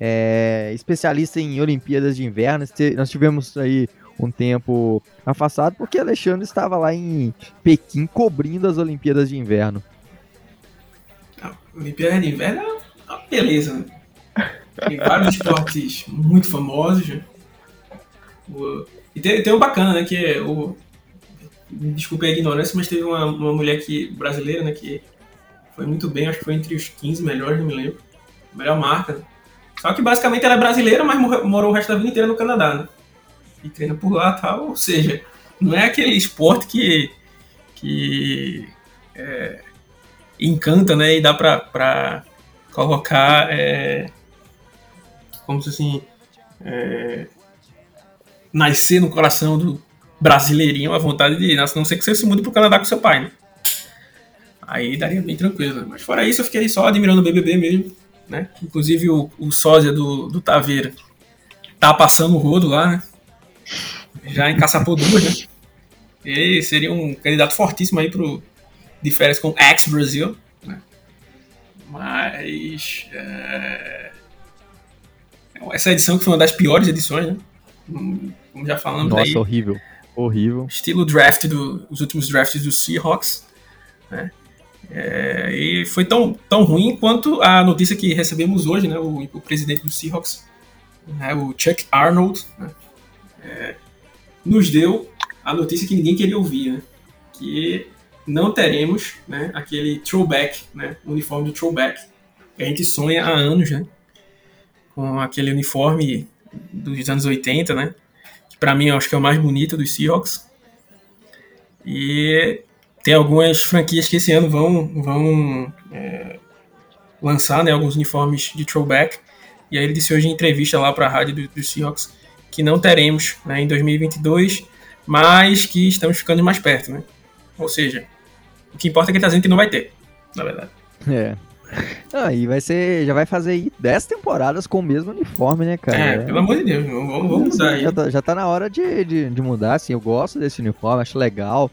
é, especialista em Olimpíadas de Inverno. Nós tivemos aí um tempo afastado porque Alexandre estava lá em Pequim cobrindo as Olimpíadas de Inverno. Olimpíada de Inverno é uma beleza. Né? Tem vários esportes muito famosos. Né? O... E tem, tem um bacana, né? Que é o. Desculpe a ignorância, mas teve uma, uma mulher que, brasileira, né? Que foi muito bem, acho que foi entre os 15 melhores, não me lembro. Melhor marca. Né? Só que basicamente ela é brasileira, mas morou o resto da vida inteira no Canadá, né? E treina por lá tal. Ou seja, não é aquele esporte que. que. É, encanta, né? E dá pra, pra colocar. É, como se assim. É, nascer no coração do brasileirinho a vontade de ir. A não ser que você se mude pro Canadá com seu pai, né? Aí daria bem tranquilo. Né? Mas fora isso, eu fiquei só admirando o BBB mesmo né? Inclusive o, o sósia do, do Taveira tá passando o rodo lá, né? Já encaçapou duas, né? E seria um candidato fortíssimo aí pro de férias com ex-Brasil, né? Mas é... essa edição que foi uma das piores edições, né? Como já falamos Nossa, aí. horrível. Horrível. Estilo draft dos do, últimos drafts do Seahawks, né? É, e foi tão, tão ruim quanto a notícia que recebemos hoje, né? O, o presidente do Seahawks, né, o Chuck Arnold, né, é, nos deu a notícia que ninguém queria ouvir, né? Que não teremos né, aquele throwback, né? Uniforme do throwback. Que a gente sonha há anos, né? Com aquele uniforme dos anos 80, né? Que pra mim eu acho que é o mais bonito dos Seahawks. E tem algumas franquias que esse ano vão, vão é, lançar né, alguns uniformes de throwback. E aí ele disse hoje em entrevista lá para a rádio dos do Seahawks que não teremos né, em 2022, mas que estamos ficando mais perto. Né? Ou seja, o que importa é que ele está dizendo que não vai ter, na verdade. É. Ah, e vai ser. Já vai fazer aí 10 temporadas com o mesmo uniforme, né, cara? É, pelo amor de Deus, vamos, vamos mudar aí. Já tá, já tá na hora de, de, de, mudar, assim. Eu gosto desse uniforme, acho legal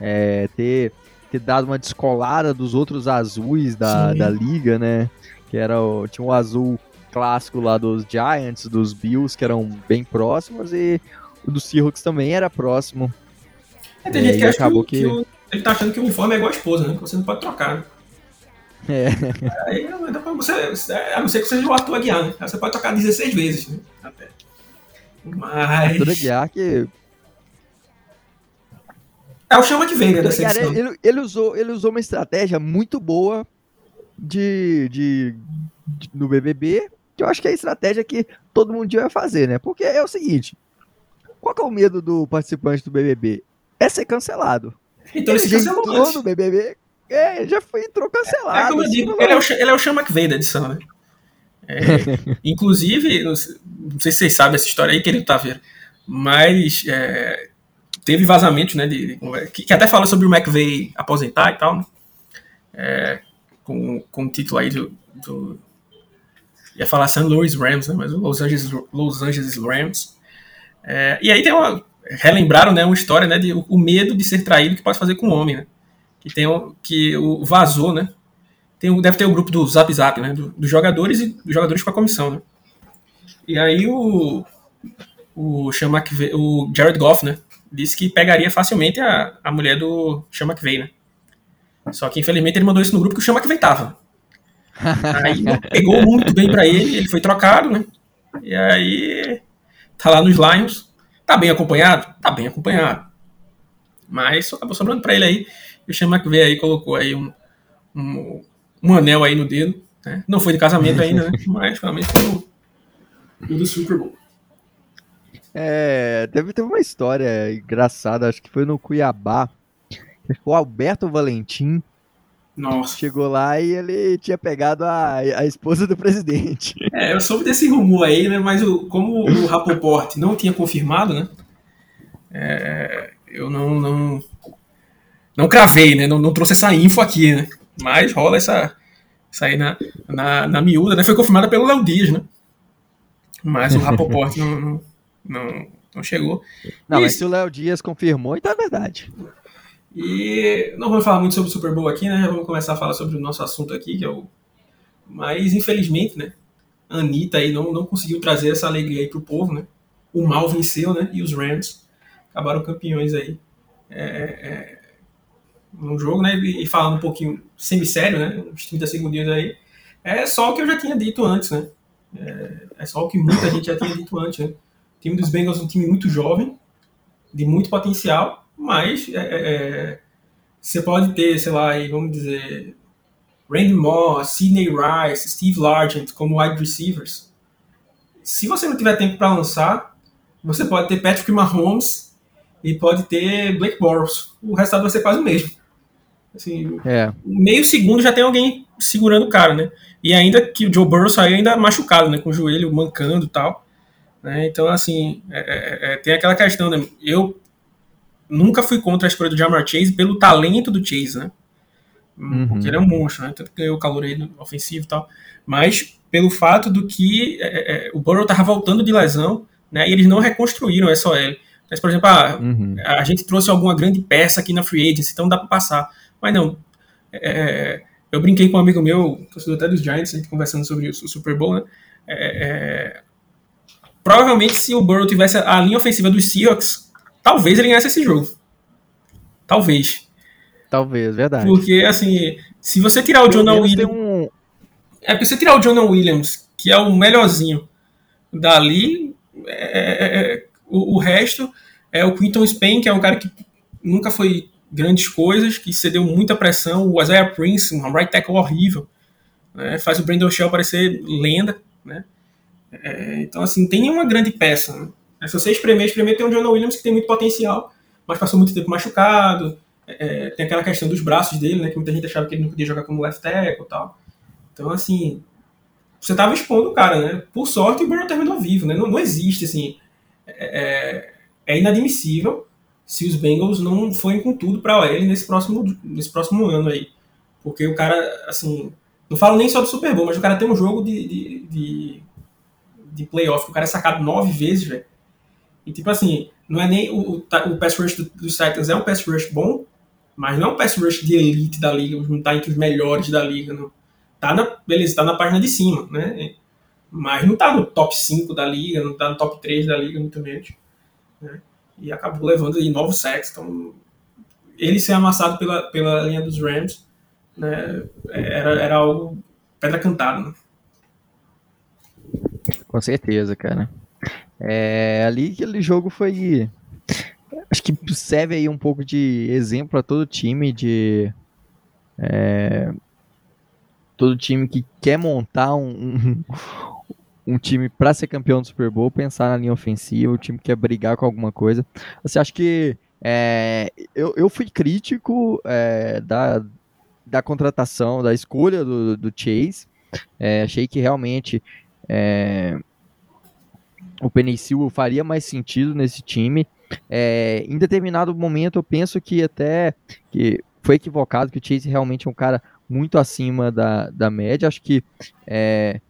é, ter, ter dado uma descolada dos outros azuis da, da liga, né? Que era o, tinha um azul clássico lá dos Giants, dos Bills, que eram bem próximos, e o do Seahawks também era próximo. É, tem é, gente que acha que, que... o, ele tá achando que o uniforme é igual a esposa, né? Que você não pode trocar, né? É. Aí pra você, a não ser que seja o Arthur Aguiar, né? Você pode trocar 16 vezes, né? Até. Mas. Arthur Aguiar que é o chama que vem, né, dessa Cara, ele, ele, usou, ele usou uma estratégia muito boa de, de, de, no BBB, que eu acho que é a estratégia que todo mundo vai fazer, né? Porque é o seguinte, qual é o medo do participante do BBB? É ser cancelado. Então ele, ele já entrou no BBB, é, já foi, entrou cancelado. É, é como eu digo, ele é, o, ele é o chama que vem da edição, né? É, inclusive, não sei se vocês sabem essa história aí, querido Taveira, mas é, teve vazamentos, né, de, de que, que, até fala sobre o McVeigh aposentar e tal, né, é, com, com o título aí do, do ia falar St. Louis Rams, né, mas Los Angeles, Los Angeles Rams. É, e aí tem uma, relembraram, né, uma história, né, de o, medo de ser traído que pode fazer com o homem, né, que tem o, que o vazou, né, tem, deve ter o grupo do Zap Zap, né, do, dos jogadores e dos jogadores com a comissão, né. E aí o o chama o Jared Goff, né, disse que pegaria facilmente a, a mulher do Chama que veio, né? Só que infelizmente ele mandou isso no grupo que o Chama que veio tava. Aí pegou muito bem para ele, ele foi trocado, né? E aí tá lá nos Lions. Tá bem acompanhado? Tá bem acompanhado. Mas só acabou sobrando pra ele aí. E o Chama que veio aí colocou aí um, um, um, anel aí no dedo. Né? Não foi de casamento ainda, né? Mas realmente foi o do Super Bowl. É, teve, teve uma história engraçada, acho que foi no Cuiabá. O Alberto Valentim Nossa. Chegou lá e ele tinha pegado a, a esposa do presidente. É, eu soube desse rumor aí, né? Mas o, como o Rapoport não tinha confirmado, né? É, eu não, não, não cravei, né? Não, não trouxe essa info aqui, né? Mas rola essa, isso aí na, na, na miúda, né? Foi confirmada pelo Léo Dias, né? Mas o Rapoport não, não, não, não, chegou. Não, e, mas se o Léo Dias confirmou, então é verdade. E não vamos falar muito sobre o Super Bowl aqui, né? Já vamos começar a falar sobre o nosso assunto aqui, que é o. Mas, infelizmente, né? A Anitta aí não, não conseguiu trazer essa alegria aí pro povo, né? O mal venceu, né? E os Rams acabaram campeões aí. É, é, no jogo, né? E falando um pouquinho semi-sério, né? Uns 30 segundos aí. É só o que eu já tinha dito antes, né? É, é só o que muita gente já tinha dito antes, né? O time dos Bengals é um time muito jovem, de muito potencial, mas é, é, é você pode ter, sei lá, aí, vamos dizer, Randy Moss, Sidney Rice, Steve Largent como wide receivers. Se você não tiver tempo para lançar, você pode ter Patrick Mahomes e pode ter Blake Bortles. O resultado vai ser quase o mesmo. Assim, é. Meio segundo já tem alguém segurando o cara, né? E ainda que o Joe Burrow saiu ainda machucado, né? Com o joelho mancando e tal. Né? Então, assim, é, é, é, tem aquela questão, né? Eu nunca fui contra a escolha do Jamar Chase pelo talento do Chase, né? Uhum. Porque ele é um monstro, né? Tanto que ganhou o calor aí ofensivo e tal. Mas pelo fato do que é, é, o Burrow tava voltando de lesão, né? E eles não reconstruíram o SOL. Mas, por exemplo, ah, uhum. a gente trouxe alguma grande peça aqui na Free Agency, então dá para passar. Mas não. É, eu brinquei com um amigo meu, torcedor até dos Giants, a gente conversando sobre o Super Bowl, né? É, é, provavelmente, se o Burrow tivesse a linha ofensiva dos Seahawks, talvez ele ganhasse esse jogo. Talvez. Talvez, verdade. Porque, assim, se você tirar o Jonah Williams. Um... É porque você tirar o Jonah Williams, que é o melhorzinho dali, é, é, é, o, o, resto é o Quinton Spain, que é um cara que nunca foi grandes coisas, que cedeu muita pressão. O Isaiah Prince, um right tackle horrível, né? faz o Brandon Shell parecer lenda. Né? É, então, assim, tem nenhuma grande peça. Né? Se você espremer, espremer, tem o John Williams que tem muito potencial, mas passou muito tempo machucado. É, é, tem aquela questão dos braços dele, né? Que muita gente achava que ele não podia jogar como left tackle e tal. Então, assim, você tava expondo o cara, né? Por sorte, o Burrow terminou vivo, né? Não, não existe, assim. É, é, é inadmissível se os Bengals não forem com tudo para OL nesse próximo, nesse próximo ano aí. Porque o cara, assim, não falo nem só do Super Bowl, mas o cara tem um jogo de, de, de, de playoff, o cara é sacado nove vezes, velho. E tipo assim, não é nem o, o pass rush dos do Titans é um pass rush bom, mas não é um pass rush de elite da liga, não tá entre os melhores da liga, não. Tá na, beleza, tá na página de cima, né? Mas não tá no top 5 da liga, não tá no top 3 da liga, muito menos. Né? e acabou levando aí novos sacks. Então, ele ser amassado pela, pela linha dos Rams né, era, era algo pedra cantada. Né? Com certeza, cara. É, ali aquele jogo foi. Acho que serve aí um pouco de exemplo para todo time de. É, todo time que quer montar um, um time para ser campeão do Super Bowl, pensar na linha ofensiva, o time quer brigar com alguma coisa. Você acha que é, eu, eu fui crítico é, da, da contratação, da escolha do, do Chase. É, achei que realmente é, o Penicil faria mais sentido nesse time. É, em determinado momento eu penso que até que foi equivocado, que o Chase realmente é um cara muito acima da, da média. Acho que é,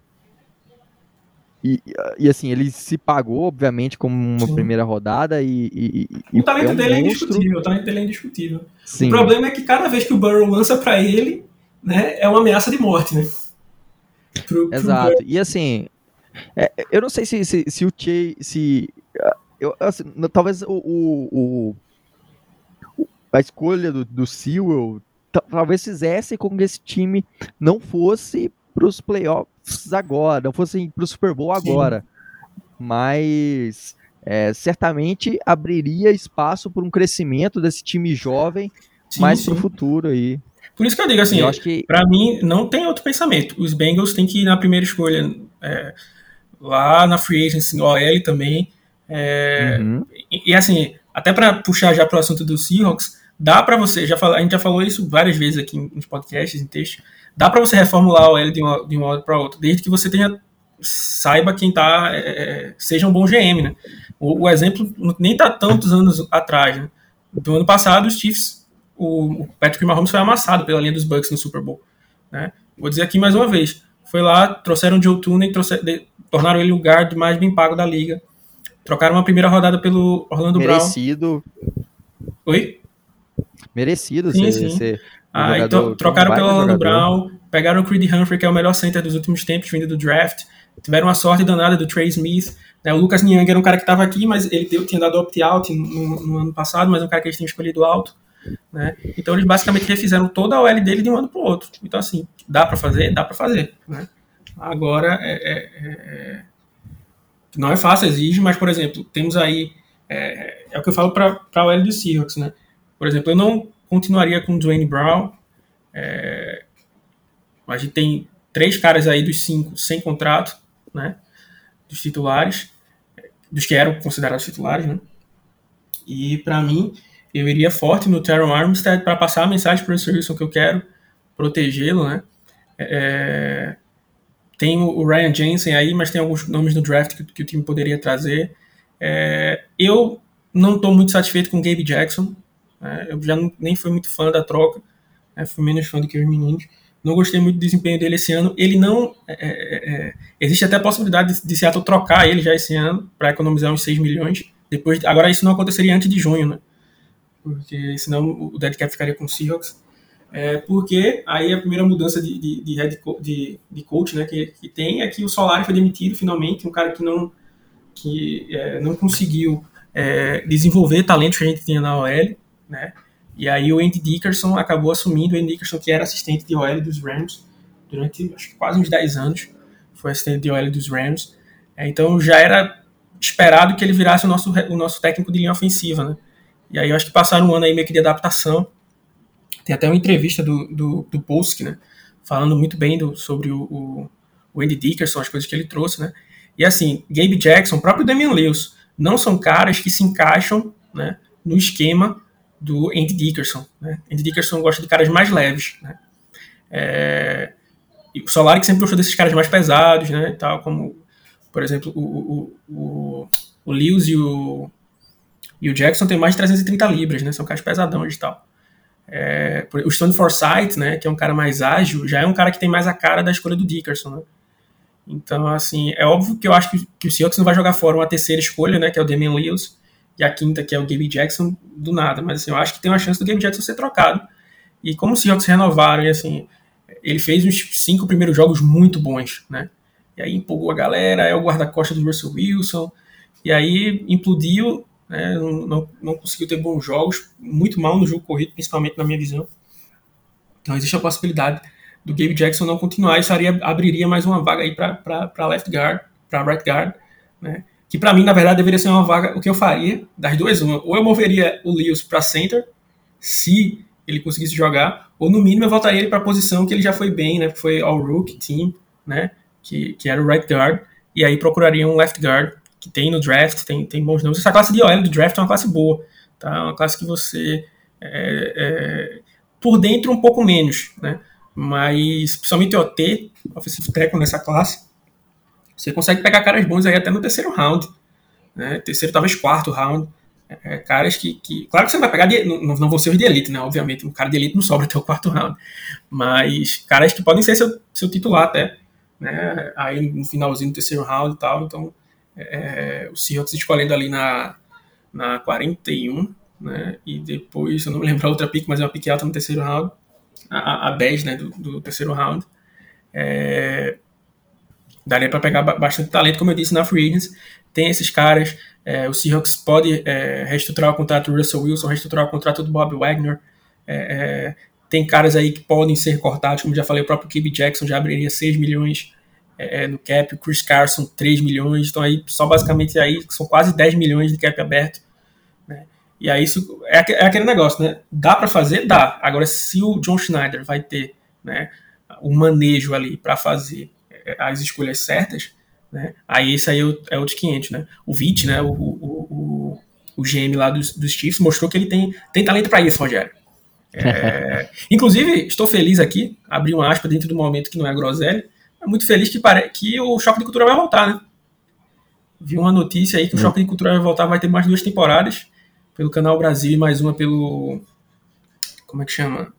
e, e assim, ele se pagou, obviamente, como uma Sim. primeira rodada e. e, o talento é um dele é monstro. é indiscutível, o talento dele é indiscutível. Sim. O problema é que cada vez que o Burrow lança para ele, né, é uma ameaça de morte, né? Pro, Exato. Pro e assim, é, eu não sei se, se, se o Che. Se, eu, assim, talvez o, o, o, a escolha do, do Sewell talvez fizesse com que esse time não fosse para os playoffs agora, não fossem para o Super Bowl agora. Sim. Mas é, certamente abriria espaço para um crescimento desse time jovem sim, mais para o futuro aí. Por isso que eu digo assim, eu que... para mim não tem outro pensamento. Os Bengals têm que ir na primeira escolha é, lá na free agency, OL também. É, uhum. e, e, assim, até para puxar já para o assunto dos Seahawks, dá para você, já fala, a gente já falou isso várias vezes aqui nos podcasts, em textos, dá para você reformular o L de uma, de uma hora para outra, desde que você tenha saiba quem tá, é, é seja um bom GM, né? O, o, exemplo nem tá tantos anos atrás, né? Do ano passado, os Chiefs, o, Patrick Mahomes foi amassado pela linha dos Bucks no Super Bowl, né? Vou dizer aqui mais uma vez, foi lá, trouxeram o Joe Tooney, tornaram ele o guard mais bem pago da liga, trocaram uma primeira rodada pelo Orlando Merecido. Brown. Merecido. Oi? Merecido sim, ser, sim. ser ah, então, trocaram pelo Orlando Brown, pegaram o Creed Humphrey, que é o melhor center dos últimos tempos, vindo do draft, tiveram uma sorte danada do Trey Smith, né, o Lucas Niang era um cara que estava aqui, mas ele tinha dado opt-out no, no, ano passado, mas é um cara que eles tinham escolhido alto. Né? Então eles basicamente refizeram toda a OL dele de um ano para o outro. Então, assim, dá para fazer? Dá para fazer. Né? Agora, é, é, é, não é fácil, exige, mas, por exemplo, temos aí. É, é o que eu falo para a OL do Seahawks. Né? Por exemplo, eu não continuaria com o Dwayne Brown. É, a gente tem três caras aí dos cinco sem contrato, né? Dos titulares, dos que eram considerados titulares, né? E para mim, eu iria forte no Teron Armstead para passar a mensagem para o Wilson que eu quero protegê-lo, né? É, tem o Ryan Jensen aí, mas tem alguns nomes no draft que, que o time poderia trazer. É, eu não estou muito satisfeito com o Gabe Jackson. Né? Eu já não, nem fui muito fã da troca. Né? Fui menos fã do que os meninos. Não gostei muito do desempenho dele esse ano. Ele não. É, é, é existe até a possibilidade de, de Seattle trocar ele já esse ano para economizar uns 6 milhões. Depois, agora, isso não aconteceria antes de junho, né? Porque senão o dead cap ficaria com o Seahawks. É, porque aí a primeira mudança de, de, de de, de coach né, que, que tem é que o Solari foi demitido finalmente, um cara que não, que, é, não conseguiu é, desenvolver talentos que a gente tinha na OL, né? E aí o Andy Dickerson acabou assumindo, o Andy Dickerson que era assistente de OL dos Rams durante acho que quase uns 10 anos, foi assistente de OL dos Rams. É, então já era esperado que ele virasse o nosso, o nosso técnico de linha ofensiva, né? E aí eu acho que passaram um ano aí meio que de adaptação. Tem até uma entrevista do, do, do Polsky, né? Falando muito bem do, sobre o, o, o Andy Dickerson, as coisas que ele trouxe, né? E assim, Gabe Jackson, próprio Damian Lewis, não são caras que se encaixam né, no esquema do Andy Dickerson. Né? Andy Dickerson gosta de caras mais leves. Né? É, o Solari que sempre gostou desses caras mais pesados, né? Tal, como, por exemplo, o, o, o, o Lewis e o, e o Jackson tem mais de 330 libras, né? São caras pesadões e tal. É, o Stone Forsythe, né, que é um cara mais ágil, já é um cara que tem mais a cara da escolha do Dickerson, né? Então, assim, é óbvio que eu acho que, que o Seahawks não vai jogar fora uma terceira escolha, né, que é o Damian Lewis, e a quinta, que é o Gabe Jackson, do nada. Mas, assim, eu acho que tem uma chance do Gabe Jackson ser trocado. E como os Seahawks renovaram, e, assim, ele fez uns cinco primeiros jogos muito bons, né? E aí empolgou a galera, é o guarda-costas do Russell Wilson, e aí implodiu né, não, não, conseguiu ter bons jogos, muito mal no jogo corrido, principalmente na minha visão. Então existe a possibilidade do Gabe Jackson não continuar, isso aria, abriria mais uma vaga aí para left guard, para right guard, né? Que para mim, na verdade, deveria ser uma vaga. O que eu faria, das duas, uma, ou eu moveria o Lewis para center, se ele conseguisse jogar, ou no mínimo eu voltaria ele para a posição que ele já foi bem, né? Que foi all rookie team, né? Que, que era o right guard, e aí procuraria um left guard que tem no draft, tem, tem bons nomes. Essa classe de OL do draft é uma classe boa, tá? É uma classe que você, é, é, por dentro, um pouco menos, né? Mas, principalmente OT, Offensive Tackle nessa classe, você consegue pegar caras bons aí até no terceiro round, né? Terceiro, talvez quarto round. É, caras que, que, Claro que você vai pegar. De, não, não vão ser os de elite, né? Obviamente, um cara de elite não sobra até o quarto round. Mas caras que podem ser seu, seu titular até. Né? Aí no finalzinho do terceiro round e tal. Então, é, o Seahawks escolhendo ali na, na 41, né? E depois, eu não me lembro a outra pick, mas é uma pick alta no terceiro round, a, a 10, né? Do, do terceiro round. É, daria para pegar bastante talento, como eu disse, na Free Agents. Tem esses caras. É, o Seahawks pode é, reestruturar o contrato do Russell Wilson, reestruturar o contrato do Bob Wagner. É, é tem caras aí que podem ser cortados, como já falei, o próprio Kibi Jackson já abriria 6 milhões é, no cap, o Chris Carson 3 milhões, então aí só basicamente aí são quase 10 milhões de cap aberto. Né? E aí isso é, é aquele negócio, né? Dá para fazer? Dá. Agora, se o John Schneider vai ter né, o manejo ali para fazer é, as escolhas certas, né? Aí esse aí é o, é de 500, né? O VIT, né? O, o, o, o GM lá dos, dos Chiefs, mostrou que ele tem, tem talento para isso, Rogério. É, inclusive, estou feliz aqui, abri uma aspa dentro do momento que não é groselha, é muito feliz que, pare... que o Choque de Cultura vai voltar, né? Vi uma notícia aí que o hum. Choque de Cultura vai voltar, vai ter mais duas temporadas pelo Canal Brasil e mais uma pelo. Como é que chama?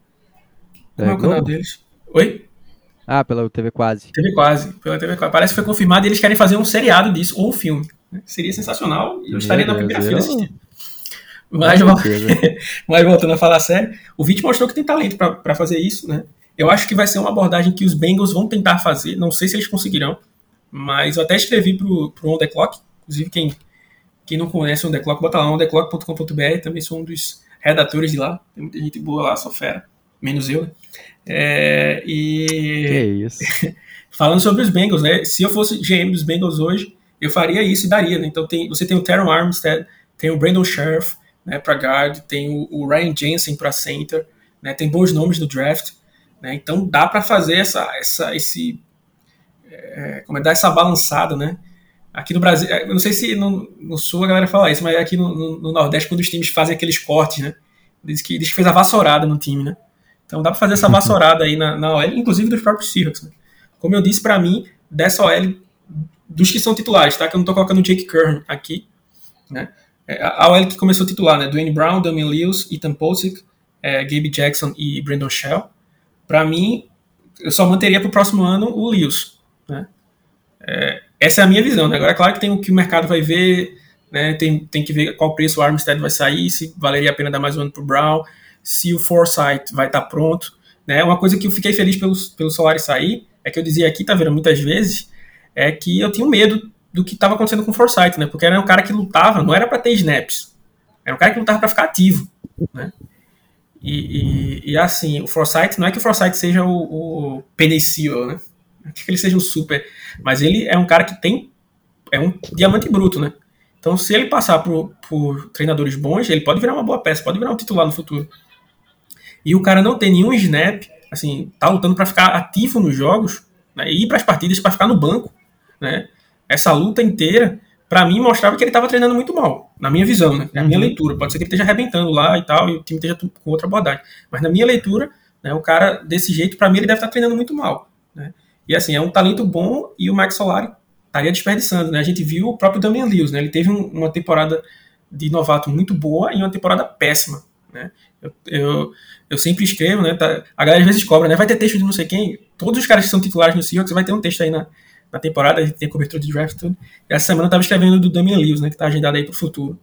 Como é, é o canal deles? Oi? Ah, pela TV Quase. TV Quase, pela TV Quase. Parece que foi confirmado e eles querem fazer um seriado disso, ou um filme. Né? Seria sensacional e eu estaria na primeira fila assistindo. Mas, mas voltando a falar sério, o Vit mostrou que tem talento para fazer isso, né? Eu acho que vai ser uma abordagem que os Bengals vão tentar fazer. Não sei se eles conseguirão, mas eu até escrevi pro, pro On The Clock. Inclusive, quem, quem não conhece o On The Clock, bota lá ontheclock.com.br. Também sou um dos redatores de lá. Tem muita gente boa lá, só fera. Menos eu, né? É, e. Que isso. falando sobre os Bengals, né? Se eu fosse GM dos Bengals hoje, eu faria isso e daria, né? Então tem, você tem o Teron Armstead, tem o Brandon Sheriff né, para guard, tem o, o Ryan Jensen para center, né? Tem bons nomes no draft. Né? Então dá para fazer essa, essa, esse, é, como é, dar essa balançada, né? Aqui no Brasil, eu não sei se no, no Sul a galera fala isso, mas aqui no, no, no, Nordeste, quando os times fazem aqueles cortes, né? Diz que, diz que fez a vassourada no time, né? Então dá para fazer essa vassourada aí na, na OL, inclusive dos próprios Seahawks. Né? Como eu disse, para mim, dessa OL, dos que são titulares, tá? Que eu não tô colocando o Jake Kern aqui, né? É, a OL que começou titular, né? Dwayne Brown, Damian Lewis, Ethan Posick, é, Gabe Jackson e Brandon Shell. Para mim, eu só manteria para o próximo ano o Lewis. Né? É, essa é a minha visão. Né? Agora, é claro que tem o que o mercado vai ver, né? tem, tem que ver qual preço o Armstead vai sair, se valeria a pena dar mais um ano para o Brown, se o Foresight vai estar tá pronto. Né? Uma coisa que eu fiquei feliz pelo, pelo sair é que eu dizia aqui, tá vendo, muitas vezes, é que eu tinha medo do que estava acontecendo com o Foresight, né? porque era um cara que lutava, não era para ter snaps, era um cara que lutava para ficar ativo. Né? E, e, e, assim, o Forsyth, não é que o Forsyth seja o, o né? Não é que ele seja um super, mas ele é um cara que tem, é um diamante bruto, né? Então, se ele passar por, por treinadores bons, ele pode virar uma boa peça, pode virar um titular no futuro. E o cara não tem nenhum snap, assim, tá lutando para ficar ativo nos jogos, né, ir para as partidas para ficar no banco, né? Essa luta inteira, para mim, mostrava que ele estava treinando muito mal, na minha visão, né? Na minha uhum. leitura. Pode ser que ele esteja arrebentando lá e tal, e o time esteja com outra abordagem. Mas na minha leitura, né, o cara desse jeito, para mim, ele deve estar tá treinando muito mal. Né? E assim, é um talento bom e o Max Solari estaria desperdiçando, né? A gente viu o próprio Damian Lewis, né? Ele teve um, uma temporada de novato muito boa e uma temporada péssima, né? Eu, eu, eu sempre escrevo, né? Tá, a galera às vezes cobra, né? Vai ter texto de não sei quem. Todos os caras que são titulares no Seahawks vai ter um texto aí na, na temporada, a gente tem cobertura de draft e tudo. E essa semana eu tava escrevendo do Damian Lewis, né, que tá agendado aí pro futuro.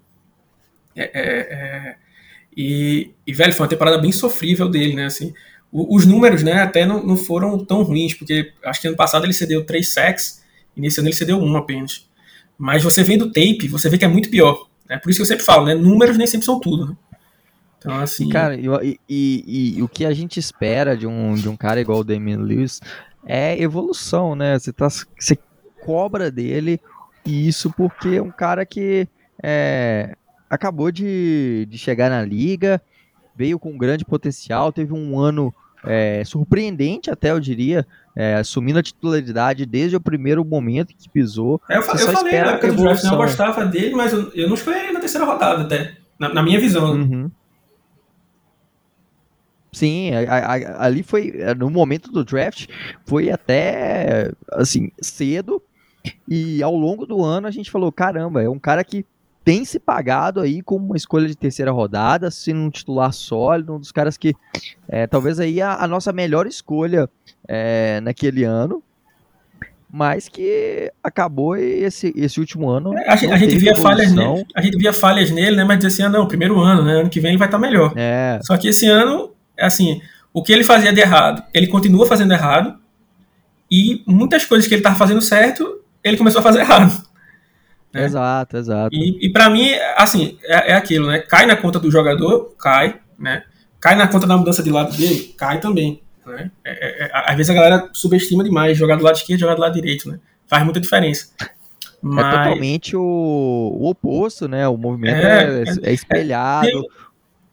É, é, é, e, e, velho, foi uma temporada bem sofrível dele, né, assim. O, os números, né, até não, não foram tão ruins, porque acho que ano passado ele cedeu 3 sacks, e nesse ano ele cedeu um apenas. Mas você vendo o tape, você vê que é muito pior. É por isso que eu sempre falo, né, números nem sempre são tudo, né. Então, assim... Cara, e, e, e, o que a gente espera de um, de um cara igual o Damian Lewis é evolução, né? Você, tá, você cobra dele isso porque é um cara que é, acabou de, de chegar na liga, veio com grande potencial, teve um ano é, surpreendente até, eu diria, é, assumindo a titularidade desde o primeiro momento que pisou. É, eu, eu falei na época do draft, não gostava dele, mas eu, eu não escolheria na terceira rodada até, na, na minha visão. Uhum. Sim, a, a, ali foi, eh, no momento do draft, foi até, assim, cedo, e ao longo do ano a gente falou, caramba, é um cara que tem se pagado aí como uma escolha de terceira rodada, sendo um titular sólido, um dos caras que, é, talvez aí a, a, nossa melhor escolha é, naquele ano, mas que acabou esse, esse último ano. É, a, gente, a gente via falhas nele, a gente via falhas nele, né? Mas dizia assim, ah, não, primeiro ano, né? Ano que vem ele vai estar melhor. É. Só que esse ano assim, o que ele fazia de errado, ele continua fazendo errado, e muitas coisas que ele estava fazendo certo, ele começou a fazer errado. Né? Exato, exato. E, e para mim, assim, é, é, aquilo, né? Cai na conta do jogador, cai, né? Cai na conta da mudança de lado dele, cai também. Né? É, é, é às vezes a galera subestima demais jogar do lado esquerdo, jogar do lado direito, né? Faz muita diferença. Mas... É totalmente o, o oposto, né? O movimento é, é, é espelhado. Tem,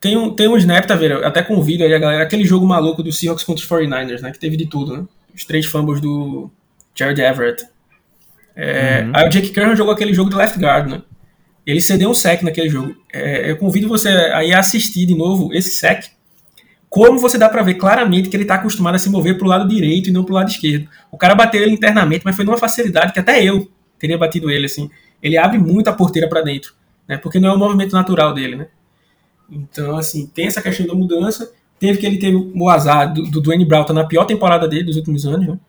tem um, tem um snap, tá vendo? Até com o vídeo aí, a galera, aquele jogo maluco do Seahawks contra os 49ers, né? Que teve de tudo, né? Os três fumbles do Jared Everett. É, uhum. Aí o Jake Curran jogou aquele jogo de left guard, né? Ele cedeu um sec naquele jogo. É, eu convido você aí a assistir de novo esse sec. Como você dá para ver claramente que ele está acostumado a se mover para o lado direito e não para o lado esquerdo. O cara bateu ele internamente, mas foi numa facilidade que até eu teria batido ele assim. Ele abre muito a porteira para dentro, né? Porque não é o movimento natural dele, né? Então, assim, tem essa questão da mudança. Teve que ele teve o azar do, do Dwayne Brown tá na pior temporada dele dos últimos anos, né?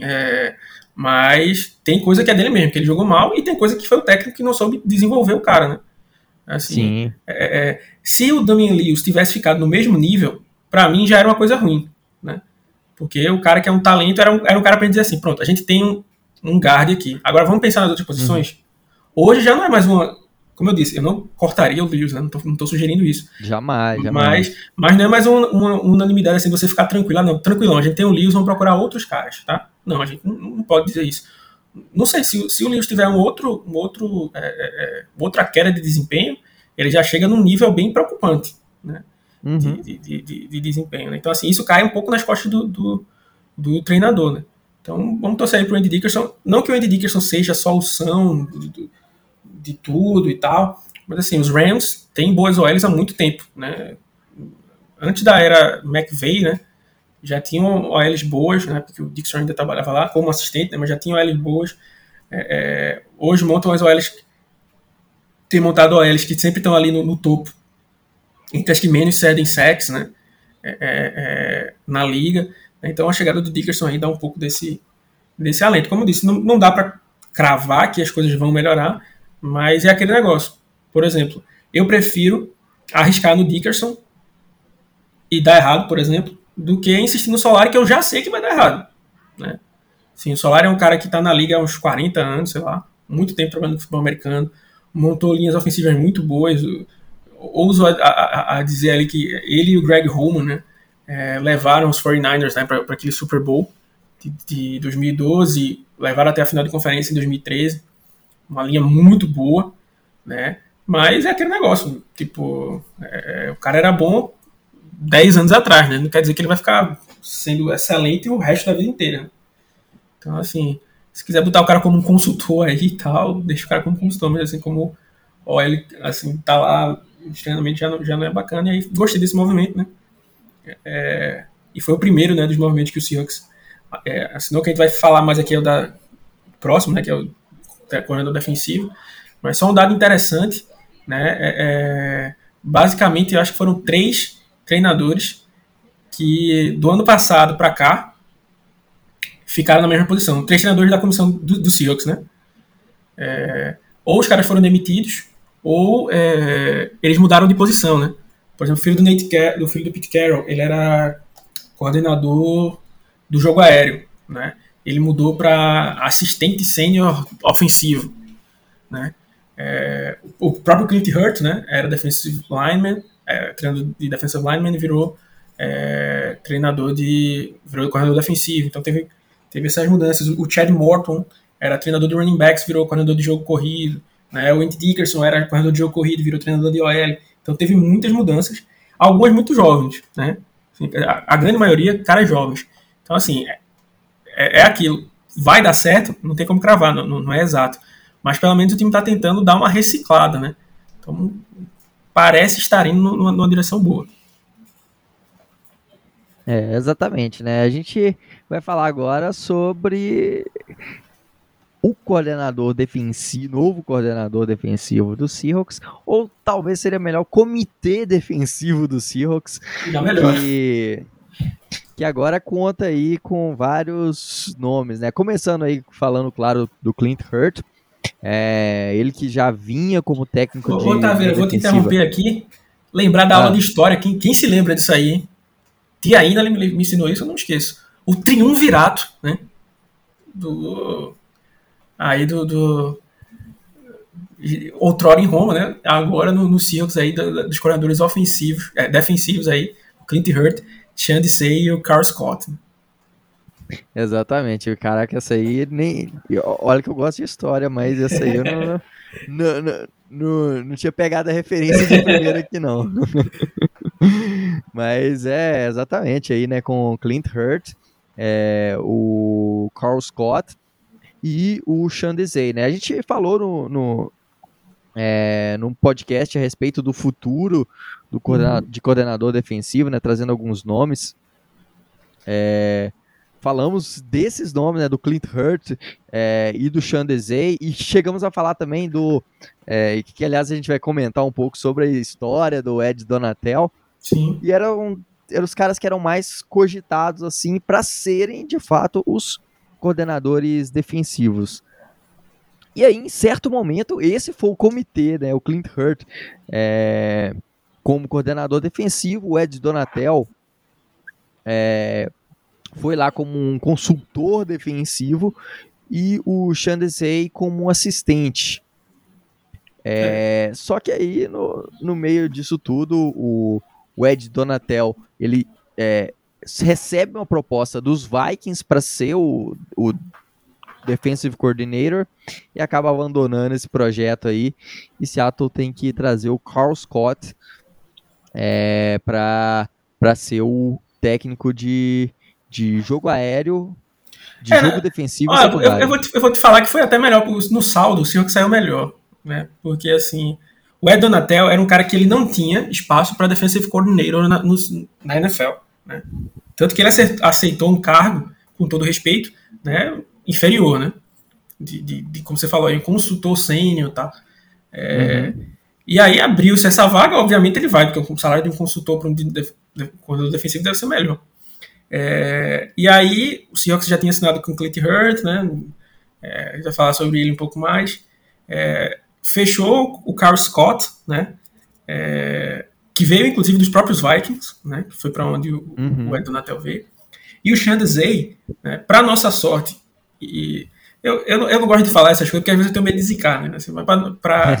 É, mas tem coisa que é dele mesmo, que ele jogou mal, e tem coisa que foi o técnico que não soube desenvolver o cara, né? Assim, Sim. É, é, se o Damian Lewis tivesse ficado no mesmo nível, para mim já era uma coisa ruim, né? Porque o cara que é um talento era um, era um cara pra dizer assim, pronto, a gente tem um, um guard aqui. Agora vamos pensar nas outras posições. Uhum. Hoje já não é mais uma, como eu disse, eu não cortaria o Lewis, né? não, tô sugerindo isso. Jamais, jamais. Mas, mas não é mais uma, uma, unanimidade assim, você ficar tranquilo. Ah, não, tranquilão, a gente tem o Lewis, vamos procurar outros caras, tá? Não, a gente não, não pode dizer isso. Não sei, se, se o Lewis tiver um outro, um outro, é, é, é, outra queda de desempenho, ele já chega num nível bem preocupante, né? Uhum. De, de, de, de, desempenho. Né? Então, assim, isso cai um pouco nas costas do, do, do treinador, né? Então, vamos torcer aí pro Andy Dickerson. Não que o Andy Dickerson seja a solução do, de tudo e tal. Mas assim, os Rams têm boas OLs há muito tempo, né? Antes da era McVeigh, né? Já tinham OLs boas, né? Porque o Dixon ainda trabalhava lá como assistente, né? mas já tinham OLs boas. É, é, hoje montam as OLs, tem montado OLs que sempre estão ali no, no, topo, entre as que menos cedem sacks, né? É, é, é, na liga. Então a chegada do Dickerson aí dá um pouco desse, desse alento. Como eu disse, não, não dá para cravar que as coisas vão melhorar, mas é aquele negócio. Por exemplo, eu prefiro arriscar no Dickerson e dar errado, por exemplo, do que insistir no Solari que eu já sei que vai dar errado. Né? Sim, o Solari é um cara que está na liga há uns 40 anos, sei lá, muito tempo trabalhando com futebol americano, montou linhas ofensivas muito boas. Ouso a, a, a dizer ali que ele e o Greg Roman né, é, levaram os 49ers né, para aquele Super Bowl de, de 2012, levaram até a final de conferência em 2013 uma linha muito boa, né? Mas é aquele negócio, tipo, é, o cara era bom 10 anos atrás, né? Não quer dizer que ele vai ficar sendo excelente o resto da vida inteira. Então, assim, se quiser botar o cara como um consultor aí e tal, deixa o cara como consultor, mas assim, como ó, ele assim, tá lá treinamento já não, já não é bacana, e aí gostei desse movimento, né? É, e foi o primeiro, né, dos movimentos que o Seahawks é, assinou, que a gente vai falar mais aqui é o da próximo, né, que é o coordenador defensivo. Mas só um dado interessante, né? É, é, basicamente, eu acho que foram três treinadores que do ano passado para cá ficaram na mesma posição. Três treinadores da comissão do, do Seahawks, né? É, ou os caras foram demitidos, ou é, eles mudaram de posição, né? Por exemplo, o filho do Nate Car do filho do Pete Carroll, ele era coordenador do jogo aéreo, né? Ele mudou para assistente sênior ofensivo, né? É, o próprio Clint Hurt, né, era defensive lineman, é, treinador de defensive lineman virou é, treinador de virou corredor defensivo. Então teve teve essas mudanças. O Chad Morton era treinador de running backs, virou coordenador de jogo corrido. Né? O Andy Dickerson era coordenador de jogo corrido, virou treinador de OL. Então teve muitas mudanças, algumas muito jovens, né? Assim, a grande maioria caras jovens. Então assim, é, é aquilo. Vai dar certo? Não tem como cravar, não, não, é exato. Mas pelo menos o time está tentando dar uma reciclada, né? Então parece estar indo numa, numa direção boa. É, exatamente, né? A gente vai falar agora sobre o coordenador defensivo, novo coordenador defensivo do Seahawks, ou talvez seria melhor o comitê defensivo do Seahawks. Já melhor. Que que agora conta aí com vários nomes, né? Começando aí falando, claro, do Clint Hurt, é, ele que já vinha como técnico Ô, de. Vou te interromper aqui. Lembrar da ah. aula de história, quem, quem se lembra disso aí? Tia Ina me, me ensinou isso, eu não esqueço. O triunvirato, né? Do. Aí do. do outrora em Roma, né? Agora no, no Seahawks aí dos coordenadores ofensivos, é, defensivos aí, Clint Hurt Say e o Carl Scott. Exatamente, caraca, essa aí nem. Olha que eu gosto de história, mas essa aí eu não, não, não, não, não tinha pegado a referência de primeira aqui, não. mas é exatamente aí, né? Com o Clint Hurt, é, o Carl Scott e o Sean Desai, né? A gente falou no, no, é, num podcast a respeito do futuro do coordena de coordenador defensivo, né, trazendo alguns nomes. É, falamos desses nomes, né, do Clint Hurt é, e do Sean Desai, e chegamos a falar também do, é, que aliás a gente vai comentar um pouco sobre a história do Ed Donatel. Sim. E eram, eram os caras que eram mais cogitados assim para serem de fato os coordenadores defensivos. E aí, em certo momento, esse foi o comitê, né, o Clint Hurt, é, como coordenador defensivo, o Ed Donatel é, foi lá como um consultor defensivo e o Chandesei como um assistente. É, é. Só que aí, no, no meio disso tudo, o, o Ed Donatel, ele é, recebe uma proposta dos Vikings para ser o, o Defensive Coordinator e acaba abandonando esse projeto aí. E Seattle tem que trazer o Carl Scott é, para ser o técnico de, de jogo aéreo, de é, jogo defensivo olha, eu, eu, vou te, eu vou te falar que foi até melhor no saldo, o Seahawks saiu melhor, né? Porque assim, o Ed Donatel era um cara que ele não tinha espaço para defensive coordinator na, no, na NFL, né? Tanto que ele aceitou um cargo, com todo respeito, né? inferior, né? De, de, de como você falou, aí, um consultor sênior tá? É, uhum. E aí abriu-se essa vaga, obviamente ele vai, porque o salário de um consultor para um coordenador defensivo deve ser melhor. É, e aí o Seahawks já tinha assinado com o Clint Hurt, né? É, a gente vai falar sobre ele um pouco mais. É, fechou o Carl Scott, né? É, que veio inclusive dos próprios Vikings, né? Que foi para onde o, uhum. o Ed Donatel veio. E o Sean Desai, né, para nossa sorte, e eu, eu, eu, não gosto de falar essas coisas porque às vezes eu tenho medo de zicar, né? Assim, para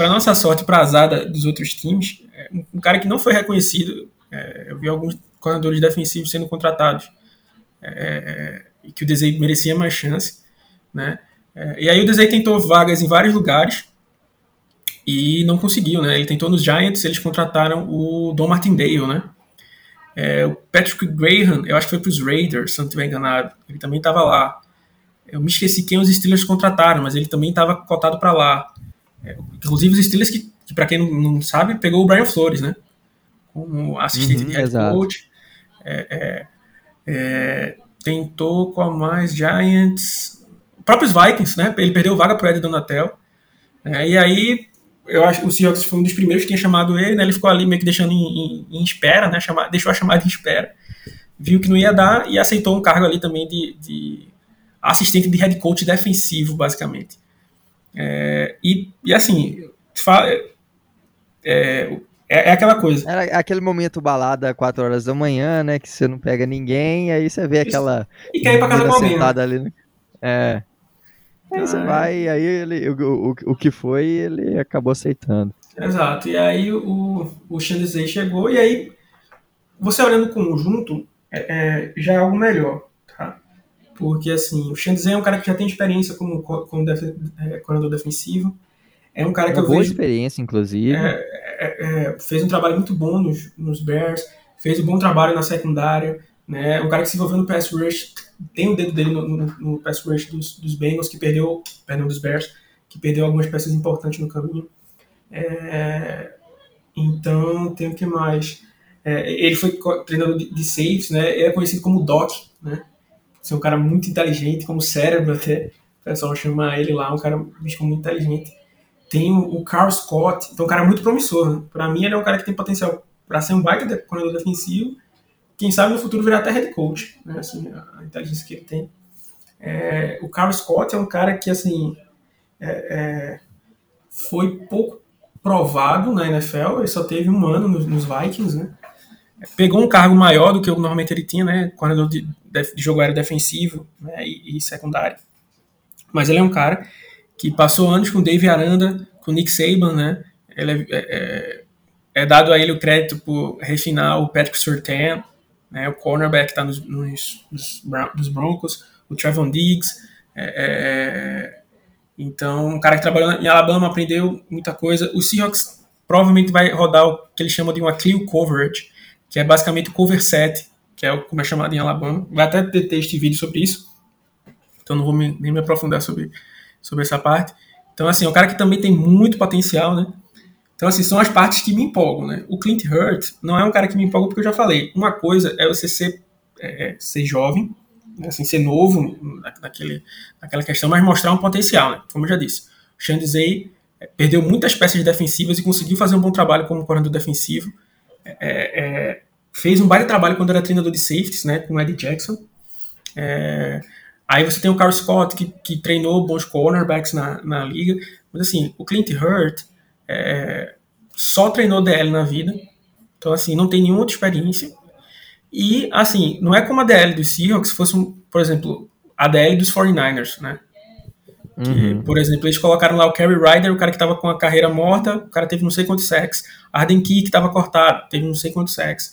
nossa sorte, para azar dos outros times, é um cara que não foi reconhecido, é, eu vi alguns coordenadores defensivos sendo contratados é, é, e que o Desei merecia mais chance, né? É, e aí o Desei tentou vagas em vários lugares e não conseguiu, né? Ele tentou nos Giants, eles contrataram o Don Martindale, né? É, o Patrick Graham, eu acho que foi para os Raiders, se não estiver enganado, ele também estava lá. Eu me esqueci quem os Steelers contrataram, mas ele também estava cotado para lá. É, inclusive os Steelers, que, que para quem não, não, sabe, pegou o Brian Flores, né? Como assistente uhum, de head coach. É, é, é, tentou com a mais Giants. Próprios Vikings, né? Ele perdeu vaga para Ed Donatel. É, e aí, eu acho que o Seahawks foi um dos primeiros que tinha chamado ele, né? Ele ficou ali meio que deixando em, em, em espera, né? Chama, deixou a chamada em espera. Viu que não ia dar e aceitou um cargo ali também de, de assistente de head coach defensivo, basicamente. É, e, e assim, é, é, é, aquela coisa. Era aquele momento balada 4 horas da manhã, né? Que você não pega ninguém, aí você vê aquela. E quer ir pra casa alguém. Né? Ali, né? É. Aí você ah, vai, aí ele, o, o, o que foi, ele acabou aceitando. Exato. E aí o, o Shandizei chegou, e aí você olhando o conjunto, é, é, já é algo melhor. Porque, assim, o Shenzhen é um cara que já tem experiência como, como def, é, coordenador defensivo. É um cara Uma que eu boa vejo, experiência, inclusive. É, é, é, fez um trabalho muito bom nos, nos Bears, fez um bom trabalho na secundária. Né? Um cara que se envolveu no pass rush, tem o dedo dele no, no, no pass rush dos, dos Bengals, que perdeu, perdão, dos Bears, que perdeu algumas peças importantes no caminho. É, então, tem o que mais? É, ele foi treinador de, de safes, né? Ele é conhecido como Doc, né? Ser um cara muito inteligente, como cérebro até. O pessoal chama ele lá, um cara bicho muito inteligente. Tem o, Carl Scott, então um cara muito promissor. Né? Para mim, ele é um cara que tem potencial para ser um baita corredor defensivo. Quem sabe no futuro virar até head coach, né? Assim, a, a inteligência que ele tem. É, o Carl Scott é um cara que, assim, é, é, foi pouco provado na NFL, ele só teve um ano nos, nos Vikings, né? Pegou um cargo maior do que normalmente ele tinha, né? Corredor de, de jogo aéreo defensivo né, e, e, secundário. Mas ele é um cara que passou anos com o Dave Aranda, com o Nick Saban, né? Ele é, é, é, é dado a ele o crédito por refinar o Patrick Surtain, né, o cornerback que está nos, nos, nos, Broncos, o Trevon Diggs. É, é, então, um cara que trabalhou em Alabama, aprendeu muita coisa. O Seahawks provavelmente vai rodar o que eles chamam de uma clear coverage, que é basicamente o cover set que é como é chamado em Alabama. Vai até ter texto e vídeo sobre isso, então não vou me, nem me aprofundar sobre, sobre essa parte. Então, assim, é um cara que também tem muito potencial, né? Então, assim, são as partes que me empolgam, né? O Clint Hurt não é um cara que me empolga porque eu já falei. Uma coisa é você ser, é, é ser jovem, né? assim, ser novo naquele, naquela questão, mas mostrar um potencial, né? Como eu já disse. O Shandizei é, perdeu muitas peças defensivas e conseguiu fazer um bom trabalho como coordenador defensivo. É, é, fez um baita trabalho quando era treinador de safeties, né? Com o Eddie Jackson. É, aí você tem o Carl Scott, que, que treinou bons cornerbacks na, na liga. Mas, assim, o Clint Hurt é, só treinou DL na vida. Então, assim, não tem nenhuma outra experiência. E, assim, não é como a DL dos Seahawks fosse, um, por exemplo, a DL dos 49ers, né? Que, uhum. Por exemplo, eles colocaram lá o Kerry Ryder, o cara que estava com a carreira morta, o cara teve não sei quantos sacks. Arden Key, que estava cortado, teve não sei quantos sacks.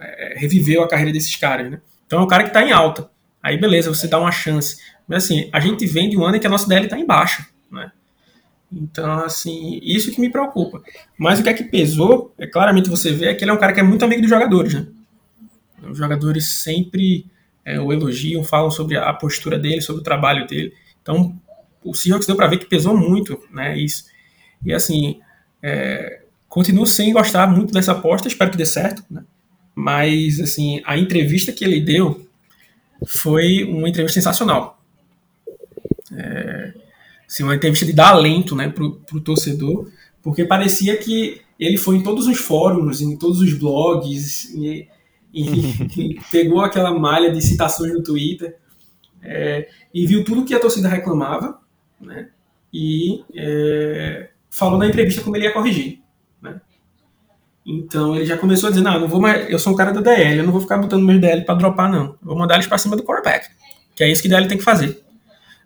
É, reviveu a carreira desses caras, né? Então é um cara que está em alta. Aí beleza, você dá uma chance. Mas assim, a gente vem de um ano em que a nossa DL está em baixa, né? Então, assim, isso que me preocupa. Mas o que é que pesou, é claramente você vê, é que ele é um cara que é muito amigo dos jogadores, né? Os jogadores sempre é, o elogiam, falam sobre a postura dele, sobre o trabalho dele. Então, o Seahawks deu para ver que pesou muito, né? Isso. E assim, é, continuo sem gostar muito dessa aposta, espero que dê certo, né? Mas, assim, a entrevista que ele deu foi uma entrevista sensacional. É, assim, uma entrevista de dar alento né, para o torcedor, porque parecia que ele foi em todos os fóruns, em todos os blogs, e, e, pegou aquela malha de citações no Twitter é, e viu tudo que a torcida reclamava né, e é, falou na entrevista como ele ia corrigir. Então ele já começou a dizer: Não, eu, não vou mais, eu sou um cara da DL, eu não vou ficar botando meus DL para dropar, não. Eu vou mandar eles para cima do quarterback, que é isso que DL tem que fazer.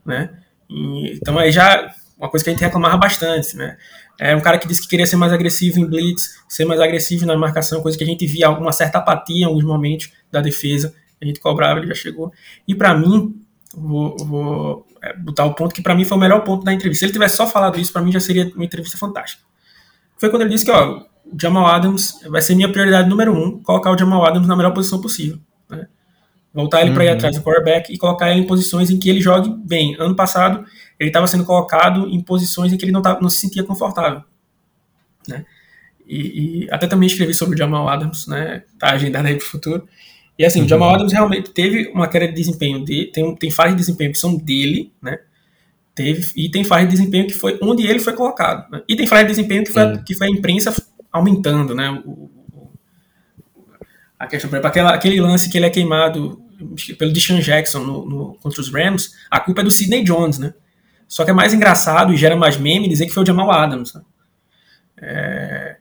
Né? E, então aí já uma coisa que a gente reclamava bastante, né? É um cara que disse que queria ser mais agressivo em blitz, ser mais agressivo na marcação, coisa que a gente via alguma certa apatia em alguns momentos da defesa. A gente cobrava, ele já chegou. E para mim, vou, vou é, botar o ponto que para mim foi o melhor ponto da entrevista. Se ele tivesse só falado isso, para mim já seria uma entrevista fantástica. Foi quando ele disse que, ó, o Jamal Adams vai ser minha prioridade número um, colocar o Jamal Adams na melhor posição possível. Né? Voltar ele uhum. para ir atrás do quarterback e colocar ele em posições em que ele jogue bem. Ano passado, ele estava sendo colocado em posições em que ele não, tava, não se sentia confortável. Né? E, e, até também escrevi sobre o Jamal Adams, né? Tá agendado aí para o futuro. E assim, uhum. o Jamal uhum. Adams realmente teve uma queda de desempenho de, tem, tem falhas de desempenho que são dele, né? Teve, e tem falhas de desempenho que foi onde ele foi colocado. Né? E tem falhas de desempenho que foi, uhum. que foi a imprensa aumentando, né? O, o, a questão, por exemplo, aquela, aquele lance que ele é queimado pelo Deshaun Jackson no, no, contra os Rams, a culpa é do Sidney Jones, né? Só que é mais engraçado e gera mais meme dizer que foi o Jamal Adams. Né? É,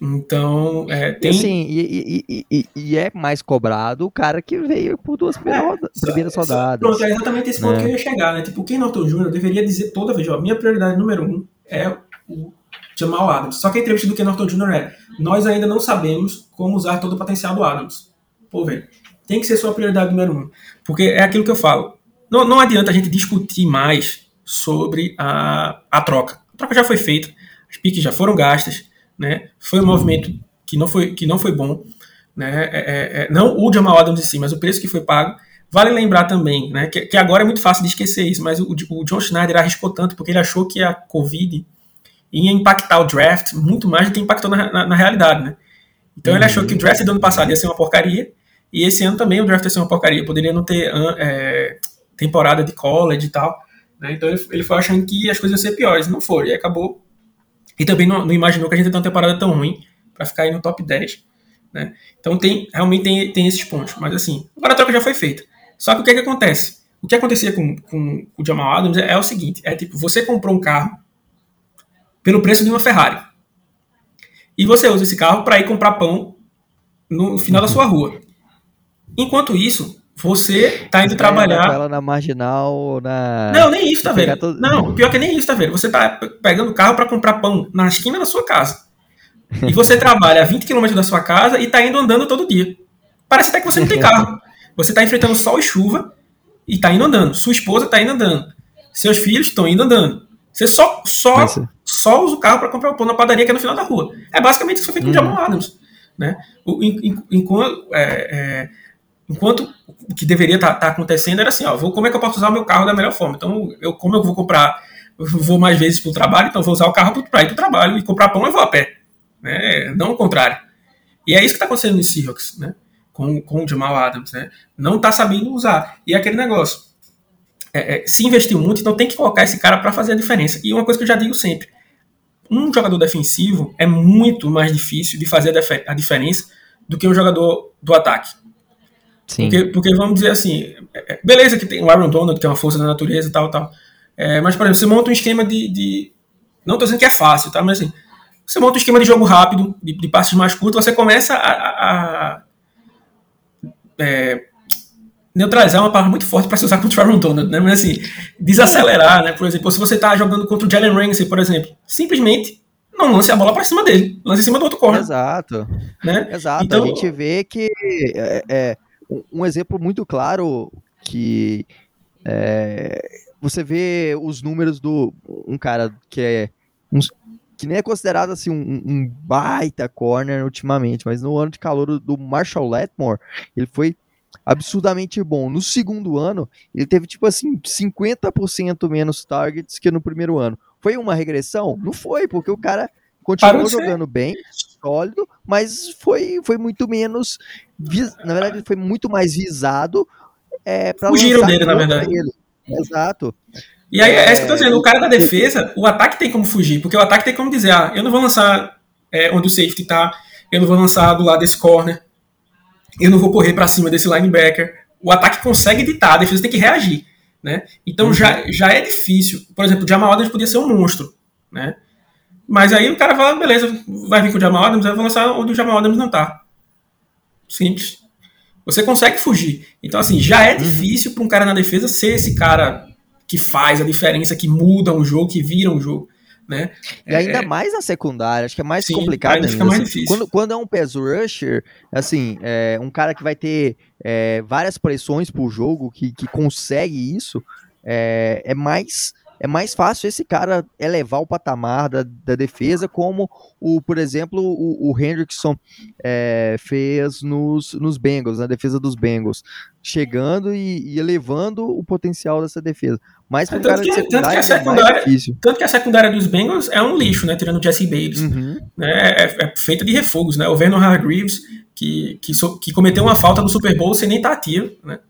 então, é, tem. Sim, e, e, e, e, é mais cobrado o cara que veio por duas é, primeiras rodadas. Pronto, é exatamente esse ponto né? que eu ia chegar, né? Tipo, Ken Norton Jr. deveria dizer toda vez: ó, minha prioridade número um é o Jamal Adams. Só que a entrevista do Ken Norton Jr. é: nós ainda não sabemos como usar todo o potencial do Adams. Pô, velho, tem que ser sua prioridade número um. Porque é aquilo que eu falo. Não, não adianta a gente discutir mais sobre a, a troca. A troca já foi feita, as piques já foram gastas, né? Foi um movimento que não foi, que não foi bom. Né? É, é, é não o Jamal Adams em si, mas o preço que foi pago. Vale lembrar também, né, que, que agora é muito fácil de esquecer isso, mas o, o John Schneider arriscou tanto porque ele achou que a Covid ia impactar o draft muito mais do que impactou na, na, na realidade, né? Então uhum. ele achou que o draft do ano passado ia ser uma porcaria e esse ano também o draft ia ser uma porcaria. Poderia não ter é, temporada de college e tal. Né? Então ele, ele foi achando que as coisas iam ser piores. Não foram. E acabou. E também não, não imaginou que a gente ia ter uma temporada tão ruim para ficar aí no top 10. Né? Então tem, realmente tem, tem esses pontos. Mas assim, agora a troca já foi feita. Só que o que, é que acontece? O que acontecia com, com, o Jamal Adams é, é o seguinte: é tipo, você comprou um carro pelo preço de uma Ferrari. E você usa esse carro para ir comprar pão no final da sua rua. Enquanto isso, você tá indo trabalhar. Ela na marginal, na. Não, nem isso, tá vendo? Todo... Não, pior que nem isso, tá vendo? Você tá pegando o carro para comprar pão na esquina da sua casa. E você trabalha a 20 km da sua casa e tá indo andando todo dia. Parece até que você não tem carro. Você tá enfrentando sol e chuva e tá indo andando. Sua esposa tá indo andando. Seus filhos estão indo andando. Você só, só, só usa o carro para comprar o pão na padaria que é no final da rua. É basicamente isso que foi feito com o Jamal Adams. Né? Enquanto. É, é, Enquanto o que deveria estar tá, tá acontecendo era assim, ó, vou, como é que eu posso usar o meu carro da melhor forma? Então, eu, como eu vou comprar eu vou mais vezes para o trabalho, então vou usar o carro para ir para o trabalho e comprar pão eu vou a pé. Né? Não o contrário. E é isso que está acontecendo no Seahawks, né? Com, com o Jamal Adams, né? Não está sabendo usar. E é aquele negócio. É, é, se investiu muito, então tem que colocar esse cara para fazer a diferença. E uma coisa que eu já digo sempre: um jogador defensivo é muito mais difícil de fazer a, a diferença do que um jogador do ataque. Sim. Porque, porque vamos dizer assim, é, beleza que tem o Aaron Donald, que tem uma força da natureza e tal, tal. É, mas, por exemplo, você monta um esquema de. de não estou dizendo que é fácil, tá? Mas assim, você monta um esquema de jogo rápido, de, de passos mais curtos, você começa a, a, a é, neutralizar uma palavra muito forte para se usar contra o Aaron Donald, né? Mas assim, desacelerar, né? Por exemplo, se você está jogando contra o Jalen Ramsey, por exemplo, simplesmente não lance a bola para cima dele, lance em cima do outro corner. Exato. Né? Exato. Então, a gente vê que é, é um exemplo muito claro que é, você vê os números do um cara que é um, que nem é considerado assim um, um, baita corner ultimamente, mas no ano de calor do Marshall Letmore, ele foi absurdamente bom. No segundo ano, ele teve tipo assim 50% menos targets que no primeiro ano. Foi uma regressão? Não foi, porque o cara continuou jogando bem, sólido, mas foi, foi muito menos. Na verdade, foi muito mais visado. É, pra Fugiram dele, na verdade. Exato. E aí, é, é isso que eu tô dizendo, o cara da defesa, o ataque tem como fugir, porque o ataque tem como dizer, ah, eu não vou lançar é, onde o safety tá, eu não vou lançar do lado desse corner, eu não vou correr para cima desse linebacker. O ataque consegue editar, a defesa tem que reagir, né? Então uhum. já, já é difícil. Por exemplo, o Jamal Adams podia ser um monstro, né? Mas aí o cara fala, beleza, vai vir com o Jamal Adams, eu vou lançar onde o Jamal Adams não tá. Simples. Você consegue fugir. Então, assim, já é uhum. difícil para um cara na defesa ser esse cara que faz a diferença, que muda um jogo, que vira um jogo. Né? E ainda é... mais na secundária, acho que é mais Sim, complicado. Ainda fica mais assim, difícil. Quando, quando é um pass rusher, assim, é um cara que vai ter é, várias pressões por jogo, que, que consegue isso, é, é mais é mais fácil esse cara elevar o patamar da, da defesa, como o, por exemplo, o, o Hendrickson é, fez nos, nos Bengals, na defesa dos Bengals, chegando e, e elevando o potencial dessa defesa. Mas para é, cara que, de secundária, tanto que a secundária, é difícil. Tanto que a secundária dos Bengals é um lixo, né? Tirando o Jesse Bates. Uhum. Né, é, é, feita de refugos, né? O Vernon Hargreaves, que, que, so, que cometeu uma falta no Super Bowl sem nem estar ativo, né?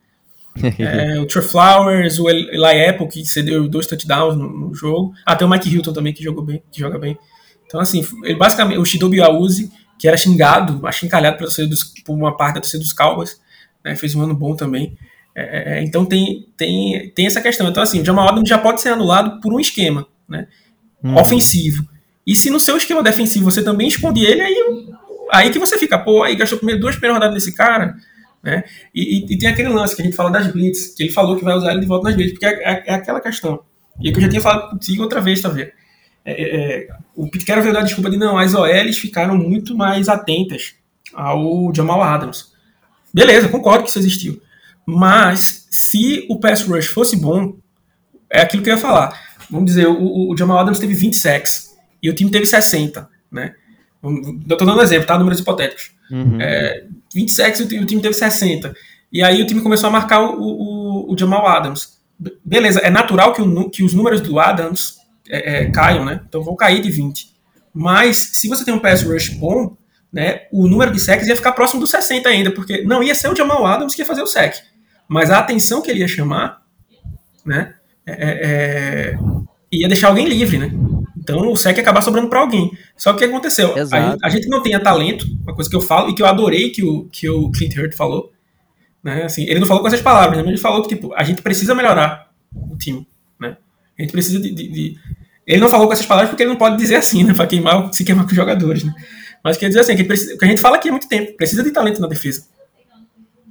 é, o Trey Flowers, o Eli Apple, que cedeu dois touchdowns no, no, jogo. Até o Mike Hilton também, que jogou bem, que joga bem. Então, assim, ele basicamente, o Shidobi Auzi, que era xingado, achincalhado por, por uma parte da torcida dos Cowboys, né, fez um ano bom também. É, é, então tem, tem, tem essa questão. Então, assim, o Jamal Adams já pode ser anulado por um esquema né, hum. ofensivo. E se no seu esquema defensivo você também esconde ele, aí, aí que você fica, pô, aí gastou primeiro duas primeiras rodadas nesse cara, né? E, e, e, tem aquele lance que a gente fala das blitz, que ele falou que vai usar ele de volta nas blitz, porque é, é, é aquela questão. E é que eu já tinha falado contigo outra vez, tá vendo? É, é, é o Pitcairn veio dar desculpa de não, as OLs ficaram muito mais atentas ao Jamal Adams. Beleza, concordo que isso existiu. Mas se o pass rush fosse bom, é aquilo que eu ia falar. Vamos dizer, o, o Jamal Adams teve 20 sacks e o time teve 60, né? Eu tô dando exemplo, tá? Números hipotéticos. Uhum. É, 20 sacks e o time teve 60. E aí o time começou a marcar o, o, o Jamal Adams. Beleza, é natural que, o, que os números do Adams é, é, caiam, né? Então vão cair de 20. Mas se você tem um pass rush bom, né, o número de sacks ia ficar próximo dos 60 ainda, porque não ia ser o Jamal Adams que ia fazer o sack. Mas a atenção que ele ia chamar, né, é, é, é ia deixar alguém livre, né? Então o SEC ia acabar sobrando para alguém. Só que o que aconteceu? A, a, gente não tinha talento, uma coisa que eu falo e que eu adorei que o, que o Clint Hurt falou. Né? Assim, ele não falou com essas palavras, né? mas ele falou que tipo, a gente precisa melhorar o time. Né? A gente precisa de, de, de, Ele não falou com essas palavras porque ele não pode dizer assim, né? Para queimar, se queimar com os jogadores. Né? Mas quer dizer assim, que, precisa, que a gente fala aqui há muito tempo, precisa de talento na defesa.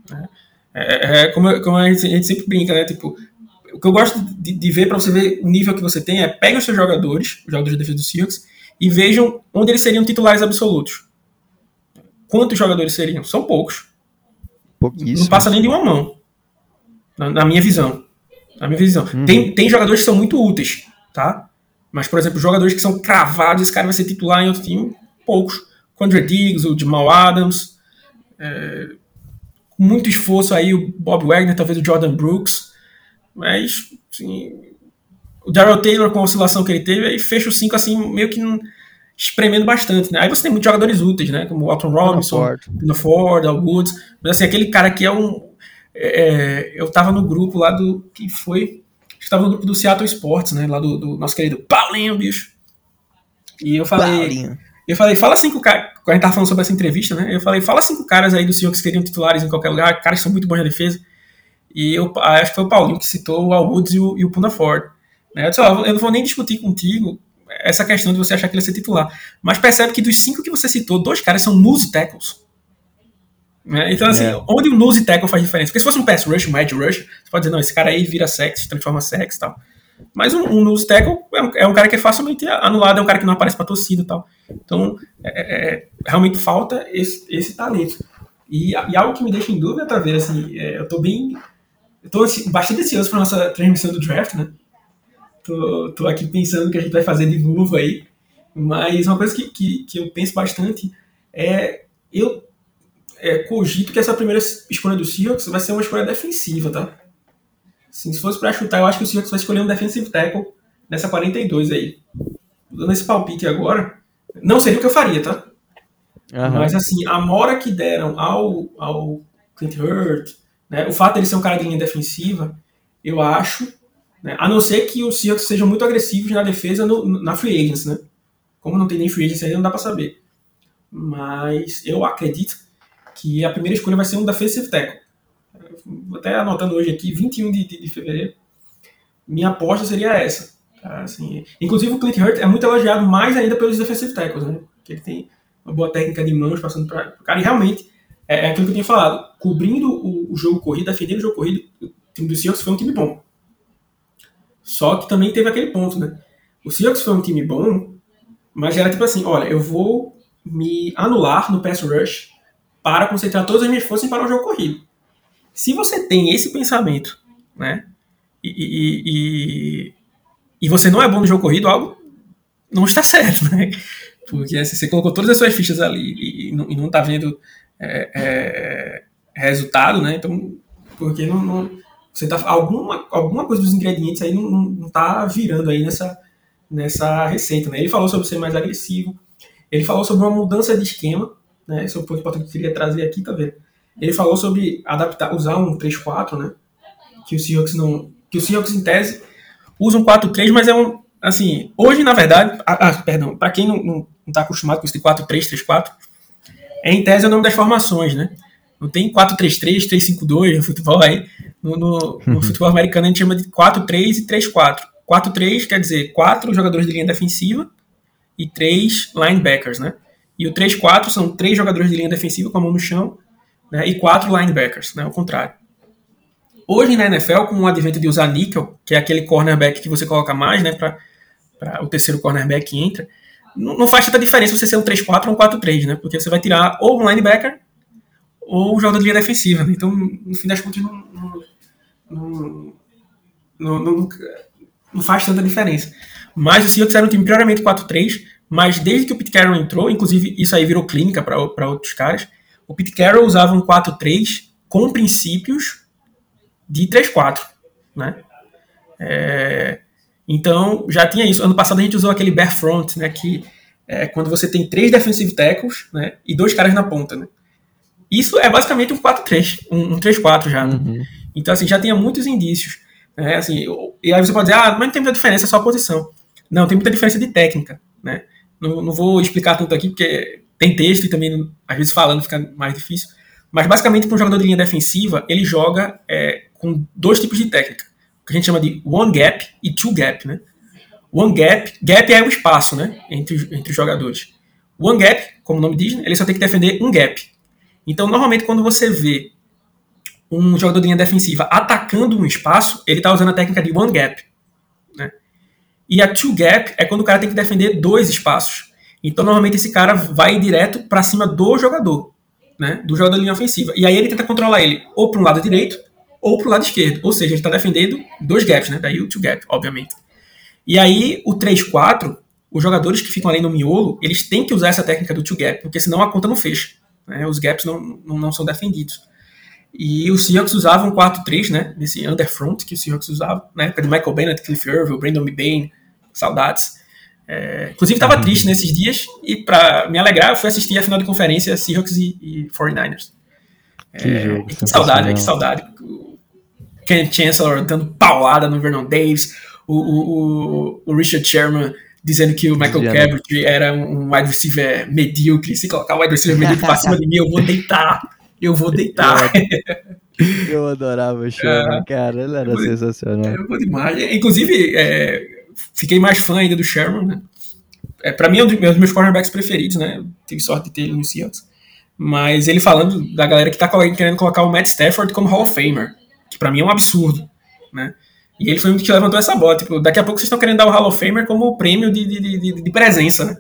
Né? É, é, como, como a, gente, a gente sempre brinca, né? Tipo, o que eu gosto de, de ver para você ver o nível que você tem é pegue os seus jogadores, os jogadores de defesa do Seahawks, e vejam onde eles seriam titulares absolutos. Quantos jogadores seriam? São poucos. Não passa nem de uma mão. Na, na minha visão. Na minha visão. Uhum. Tem, tem jogadores que são muito úteis, tá? Mas, por exemplo, jogadores que são cravados, esse cara vai ser titular em outro time, poucos. O André Diggs, o Jamal Adams. É, com muito esforço aí, o Bob Wagner, talvez o Jordan Brooks. Mas, assim, o Daryl Taylor com a oscilação que ele teve, aí fecha o 5 assim, meio que espremendo bastante, né? Aí você tem muitos jogadores úteis, né? Como o Alton Robinson, Pino Ford, Al Woods, mas assim, aquele cara que é um... É, eu tava no grupo lá do... que foi... Estava no grupo do Seattle Sports, né? Lá do, do nosso querido Paulinho, bicho. E eu falei... Paulinho. Eu falei, fala cinco caras. Quando a gente tava falando sobre essa entrevista, né? Eu falei, fala cinco caras aí do Seahawks que seriam titulares em qualquer lugar, caras que são muito bons na defesa. E eu acho que foi o Paulinho que citou o Al Woods e o, e o Puna Ford. Né? Eu, disse, ó, eu não vou nem discutir contigo essa questão de você achar que ele ia ser titular. Mas percebe que dos cinco que você citou, dois caras são nose tackles. Né? Então, assim, é. onde o nose tackle faz diferença? Porque se fosse um pass rush, um edge rush, você pode dizer, não, esse cara aí vira sex, transforma sex e tal. Mas um, um nose tackle é um, é um, cara que é facilmente anulado, é um cara que não aparece pra torcida e tal. Então, é, é, é realmente falta esse, esse talento. E, e, algo que me deixa em dúvida, talvez, assim, é, eu tô bem. Eu tô assim, bastante ansioso pra nossa transmissão do draft, né? Tô, tô aqui pensando o que a gente vai fazer de novo aí. Mas uma coisa que, que, que eu penso bastante é. Eu é, cogito que essa primeira escolha do Seahawks vai ser uma escolha defensiva, tá? Assim, se fosse para chutar, eu acho que o Seahawks vai escolher um defensive tackle nessa 42 aí. Dando esse palpite agora, não seria o que eu faria, tá? Uhum. Mas assim, a mora que deram ao, ao Clint Hurt, né, o fato dele ser um cara de linha defensiva, eu acho, né, a não ser que os Seahawks sejam muito agressivos na defesa no, na free agents, né? Como não tem nem free agents aí, não dá para saber. Mas eu acredito que a primeira escolha vai ser um defensive tackle até anotando hoje aqui, 21 de, de, de fevereiro, minha aposta seria essa. Tá? Assim, inclusive o Clint Hurt é muito elogiado mais ainda pelos defensive tackles, né? Porque ele tem uma boa técnica de mãos passando para cara e realmente é, é, aquilo que eu tinha falado, cobrindo o, o, jogo corrido, defendendo o jogo corrido, o time do Seahawks foi um time bom. Só que também teve aquele ponto, né? O Seahawks foi um time bom, mas era tipo assim, olha, eu vou me anular no pass rush para concentrar todas as minhas forças para o jogo corrido. Se você tem esse pensamento, né, e, e, e, e você não é bom no jogo corrido, algo não está certo, né? Porque assim, você colocou todas as suas fichas ali e, não, e não tá vendo é, é, resultado, né? Então, porque não, não, você tá alguma, alguma coisa dos ingredientes aí não, não, tá virando aí nessa, nessa receita, né? Ele falou sobre ser mais agressivo, ele falou sobre uma mudança de esquema, né? Esse é o ponto que eu queria trazer aqui, tá vendo? Ele falou sobre adaptar, usar um 3-4, né? Que o Seahawks não. Que o Seahawks, em tese, usa um 4-3, mas é um. Assim, hoje, na verdade. Ah, ah perdão, para quem não, não, não tá acostumado com esse 4-3, 3-4, é em tese é o nome das formações, né? Não tem 4-3-3, 3-5-2 no futebol aí. No, no, no futebol americano a gente chama de 4-3 e 3-4. 4-3 quer dizer 4 jogadores de linha defensiva e 3 linebackers, né? E o 3-4 são 3 jogadores de linha defensiva com a mão no chão né, e quatro linebackers, né, ao contrário. Hoje na NFL, com o advento de usar níquel, que é aquele cornerback que você coloca mais, né, para o terceiro cornerback que entra, não, faz tanta diferença você ser um 3-4 ou um 4-3, né, porque você vai tirar ou um linebacker ou o jogador de linha defensiva. Né, então, no fim das contas, não, não, não, não, faz tanta diferença. Mas o Seahawks era um time prioriamente 4-3, mas desde que o Pete Carroll entrou, inclusive isso aí virou clínica para outros caras, o Pete Carroll usava um 4-3 com princípios de 3-4, né? É, então, já tinha isso. Ano passado a gente usou aquele bear front, né? Que é quando você tem três defensive tackles, né? E dois caras na ponta, né? Isso é basicamente um 4-3, um, um 3-4 já. Né? Uhum. Então, assim, já tinha muitos indícios. Né? Assim, e aí você pode dizer, ah, mas não tem muita diferença, é só a posição. Não, tem muita diferença de técnica, né? Não, não vou explicar tanto aqui, porque tem texto e também, às vezes, falando fica mais difícil. Mas, basicamente, para um jogador de linha defensiva, ele joga é, com dois tipos de técnica. Que a gente chama de one gap e two gap, né? One gap, gap é o espaço, né? Entre, entre os jogadores. One gap, como o nome diz, ele só tem que defender um gap. Então, normalmente, quando você vê um jogador de linha defensiva atacando um espaço, ele está usando a técnica de one gap. Né? E a two gap é quando o cara tem que defender dois espaços. Então, normalmente, esse cara vai direto para cima do jogador, né? Do jogador da linha ofensiva. E aí ele tenta controlar ele ou para um lado direito ou para o lado esquerdo. Ou seja, ele está defendendo dois gaps, né? Daí o two gap, obviamente. E aí, o 3-4, os jogadores que ficam ali no miolo, eles têm que usar essa técnica do two gap, porque senão a conta não fecha. Né? Os gaps não, não, não são defendidos. E o Seahawks usava um 4-3, né? Nesse underfront que o Seahawks usava, na época de Michael Bennett, Cliff Irville, Brandon Bain, saudades. É, inclusive estava triste nesses dias e para me alegrar eu fui assistir a final de conferência Seahawks e, e 49ers. Que, é, jogo, que saudade, que saudade. Ken Chancellor dando paulada no Vernon Davis, o, o, o, Richard Sherman dizendo que o Michael Cabot era um wide receiver medíocre. Se colocar o wide receiver medíocre pra cima de mim, eu vou deitar. Eu vou deitar. Eu adorava o Sherman, uh, cara. Ele era eu, sensacional. Vou demais. Inclusive, é, fiquei mais fã ainda do Sherman, né? É, pra mim é um dos meus cornerbacks preferidos, né? Tive sorte de ter ele no Seahawks. Mas ele falando da galera que tá querendo colocar o Matt Stafford como Hall of Famer, que para mim é um absurdo, né? E ele foi um que levantou essa bola. Tipo, daqui a pouco vocês estão querendo dar o Hall of Famer como prêmio de, de, de, de presença, né?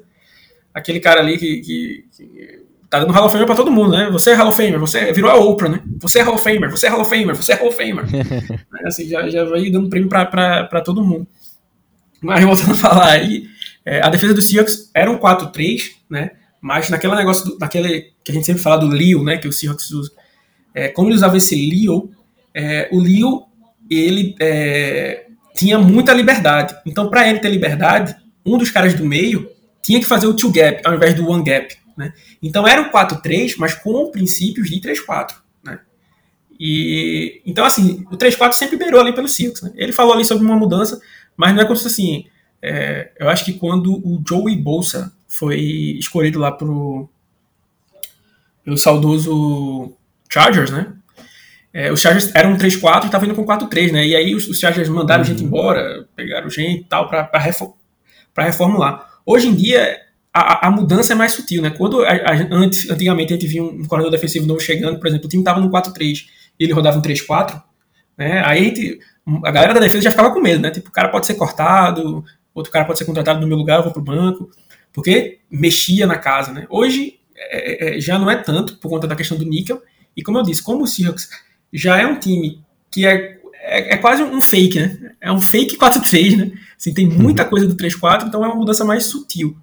Aquele cara ali que, que, que tá dando Hall of Famer pra todo mundo, né? Você é Hall of Famer, você virou a Oprah, né? Você é Hall of Famer, você é Hall of Famer, você é Hall of Famer. assim, já, já vai dando prêmio pra, pra, pra todo mundo. Mas voltando a falar aí, é, a defesa do Seahawks era um 4-3, né? Mas naquele negócio, do, naquele que a gente sempre fala do Leo, né? Que o Seahawks usa. É, como ele usava esse Leo, é, o Leo ele é, tinha muita liberdade. Então, para ele ter liberdade, um dos caras do meio tinha que fazer o two gap ao invés do one gap. Né? Então era o 4-3, mas com princípios de 3-4. Né? E, então, assim, o 3-4 sempre beirou ali pelo Seahawks. Né? Ele falou ali sobre uma mudança, mas não é como se assim. É, eu acho que quando o Joey Bolsa foi escolhido lá pro pelo saudoso Chargers, né? É, os Chargers eram 3-4 e estavam indo com 4-3, né? E aí os, os Chargers mandaram uhum. gente embora, pegaram gente e tal para reform, reformular. Hoje em dia, a, a, mudança é mais sutil, né? Quando a, a, antes, antigamente a gente via um, um corredor defensivo novo chegando, por exemplo, o time estava no 4-3 e ele rodava um 3-4, né? Aí a, gente, a galera da defesa já ficava com medo, né? Tipo, o cara pode ser cortado, outro cara pode ser contratado no meu lugar, eu vou pro banco, porque mexia na casa, né? Hoje é, é, já não é tanto por conta da questão do níquel, e como eu disse, como o Seahawks já é um time que é, é, é quase um fake, né? É um fake 4-3, né? Assim, tem muita coisa do 3-4, então é uma mudança mais sutil,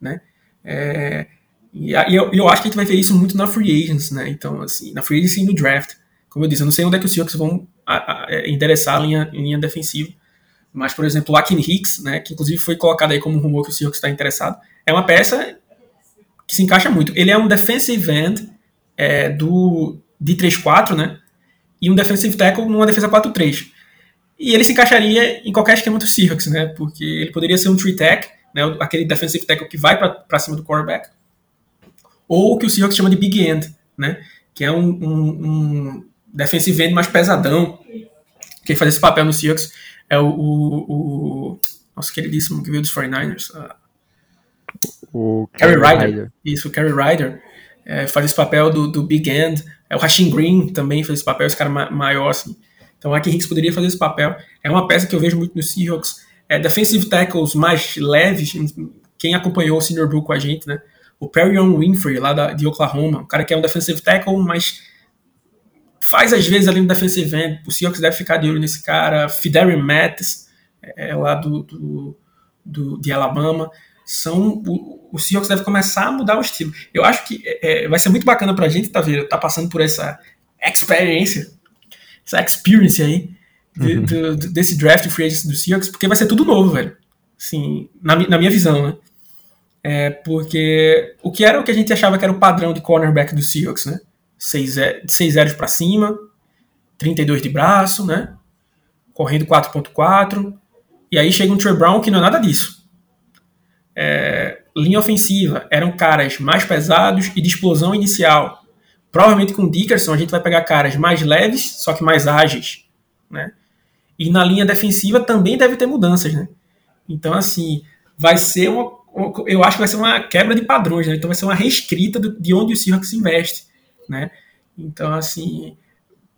né? É, e, eu, eu, acho que a gente vai ver isso muito na free agents, né? Então, assim, na free agents e no draft. Como eu disse, eu não sei onde é que os Seahawks vão a, a, a é, endereçar a linha, linha defensiva. Mas, por exemplo, o Akin Hicks, né, que inclusive foi colocado aí como um rumor que o Seahawks está interessado, é uma peça que se encaixa muito. Ele é um defensive end é, do, de 3-4, né? E um defensive tackle numa defesa 4-3. E ele se encaixaria em qualquer esquema do Seahawks, né? Porque ele poderia ser um three tech, né? aquele defensive tackle que vai para cima do quarterback, ou o que o Seahawks chama de big end, né? Que é um, um, um defensive end mais pesadão. Quem faz esse papel no Seahawks é o, o, o nosso queridíssimo que veio dos 49ers, uh, o Kerry Ryder. Isso, o Kerry Ryder é, faz esse papel do, do big end o Rashin Green também fez esse papel, esse cara ma maior, assim. Então o Aki Hicks poderia fazer esse papel. É uma peça que eu vejo muito no Seahawks. É, defensive tackles mais leves, quem acompanhou o Senior Blue com a gente, né? O Perrion Winfrey, lá da, de Oklahoma, um cara que é um defensive tackle, mas faz às vezes ali no defensive end. O Seahawks deve ficar de olho nesse cara. Fiderian Mattis, é, lá do, do, do, de Alabama são o, o Seahawks deve começar a mudar o estilo. Eu acho que é, é vai ser muito bacana pra gente, tá vendo? Tá passando por essa experiência, essa experience aí de, uhum. do, desse draft free agents do Seahawks, porque vai ser tudo novo, velho. Assim, na, na minha visão, né? É porque o que era o que a gente achava que era o padrão de cornerback do Seahawks, né? 6 zeros para cima, 32 de braço, né? Correndo 4.4. E aí chega um Trey Brown que não é nada disso é, linha ofensiva eram caras mais pesados e de explosão inicial. Provavelmente com o Dickerson a gente vai pegar caras mais leves, só que mais ágeis, né? E na linha defensiva também deve ter mudanças, né? Então, assim, vai ser uma. Eu acho que vai ser uma quebra de padrões, né? Então vai ser uma reescrita de onde o Seahawks investe, né? Então, assim,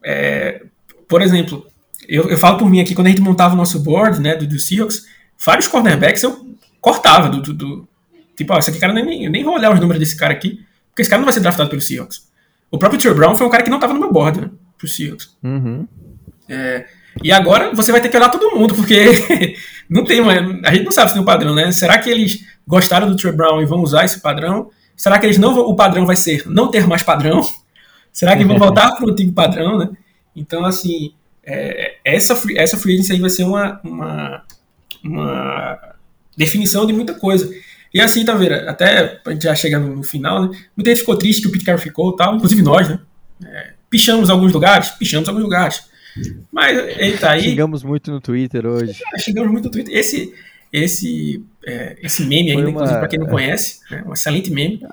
é, por exemplo, eu, eu falo por mim aqui, quando a gente montava o nosso board, né, do, do Seahawks, vários cornerbacks eu cortava do, do, tipo, ó, esse aqui cara nem, eu nem vou olhar os números desse cara aqui, porque esse cara não vai ser draftado pelo Seahawks. O próprio Trey Brown foi um cara que não estava no meu board, né, pro Seahawks. Uhum. É, e agora você vai ter que olhar todo mundo, porque não tem uma, a gente não sabe se tem um padrão, né? Será que eles gostaram do Trey Brown e vão usar esse padrão? Será que eles não o padrão vai ser não ter mais padrão? será que vão voltar para o antigo padrão, né? Então, assim, é, essa, essa free agency aí vai ser uma, uma, uma definição de muita coisa. E assim, tá vendo? Até a gente já chega no, final, né? Muita gente ficou triste que o Pete Carroll ficou tal, inclusive nós, né? É, pichamos alguns lugares, pichamos alguns lugares. Mas ele tá aí. Xingamos muito no Twitter hoje. É, xingamos muito no Twitter. Esse, esse, é, esse meme ainda, uma... inclusive, pra quem não conhece, é um excelente meme.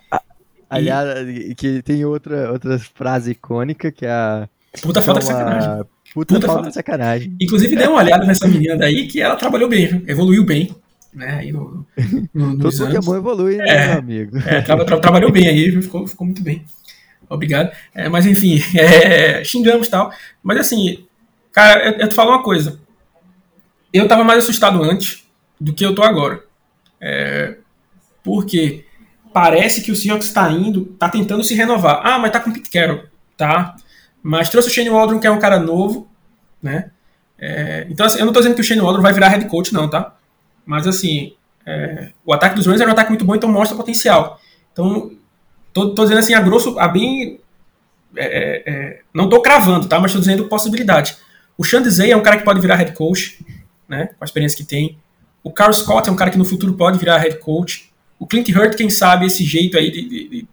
Aliás, e... que tem outra, outra frase icônica que é a. Puta falta de sacanagem. Puta, Puta falta de sacanagem. Inclusive, dê uma olhada nessa menina daí que ela trabalhou bem, evoluiu bem. Né, aí no, no, Todo que é bom evolui, né, é, meu amigo? É, tra tra trabalhou bem aí, ficou, ficou muito bem. Obrigado. É, mas enfim, é, xingamos tal. Mas assim, cara, eu, eu te falo uma coisa. Eu tava mais assustado antes do que eu tô agora. É, porque parece que o Seahawks está indo, tá tentando se renovar. Ah, mas tá com o Pete Carroll, tá? Mas trouxe o Shane Waldron, que é um cara novo, né? É, então, assim, eu não tô dizendo que o Shane Waldron vai virar head coach, não, tá? Mas, assim, é, o ataque dos Rams é um ataque muito bom, então mostra potencial. Então, tô, tô dizendo assim, a grosso, a bem... É, é, é não tô cravando, tá? Mas tô dizendo possibilidade. O Zay é um cara que pode virar head coach, né? Com a experiência que tem. O Carl Scott é um cara que no futuro pode virar head coach. O Clint Hurt, quem sabe, esse jeito aí de, de, de,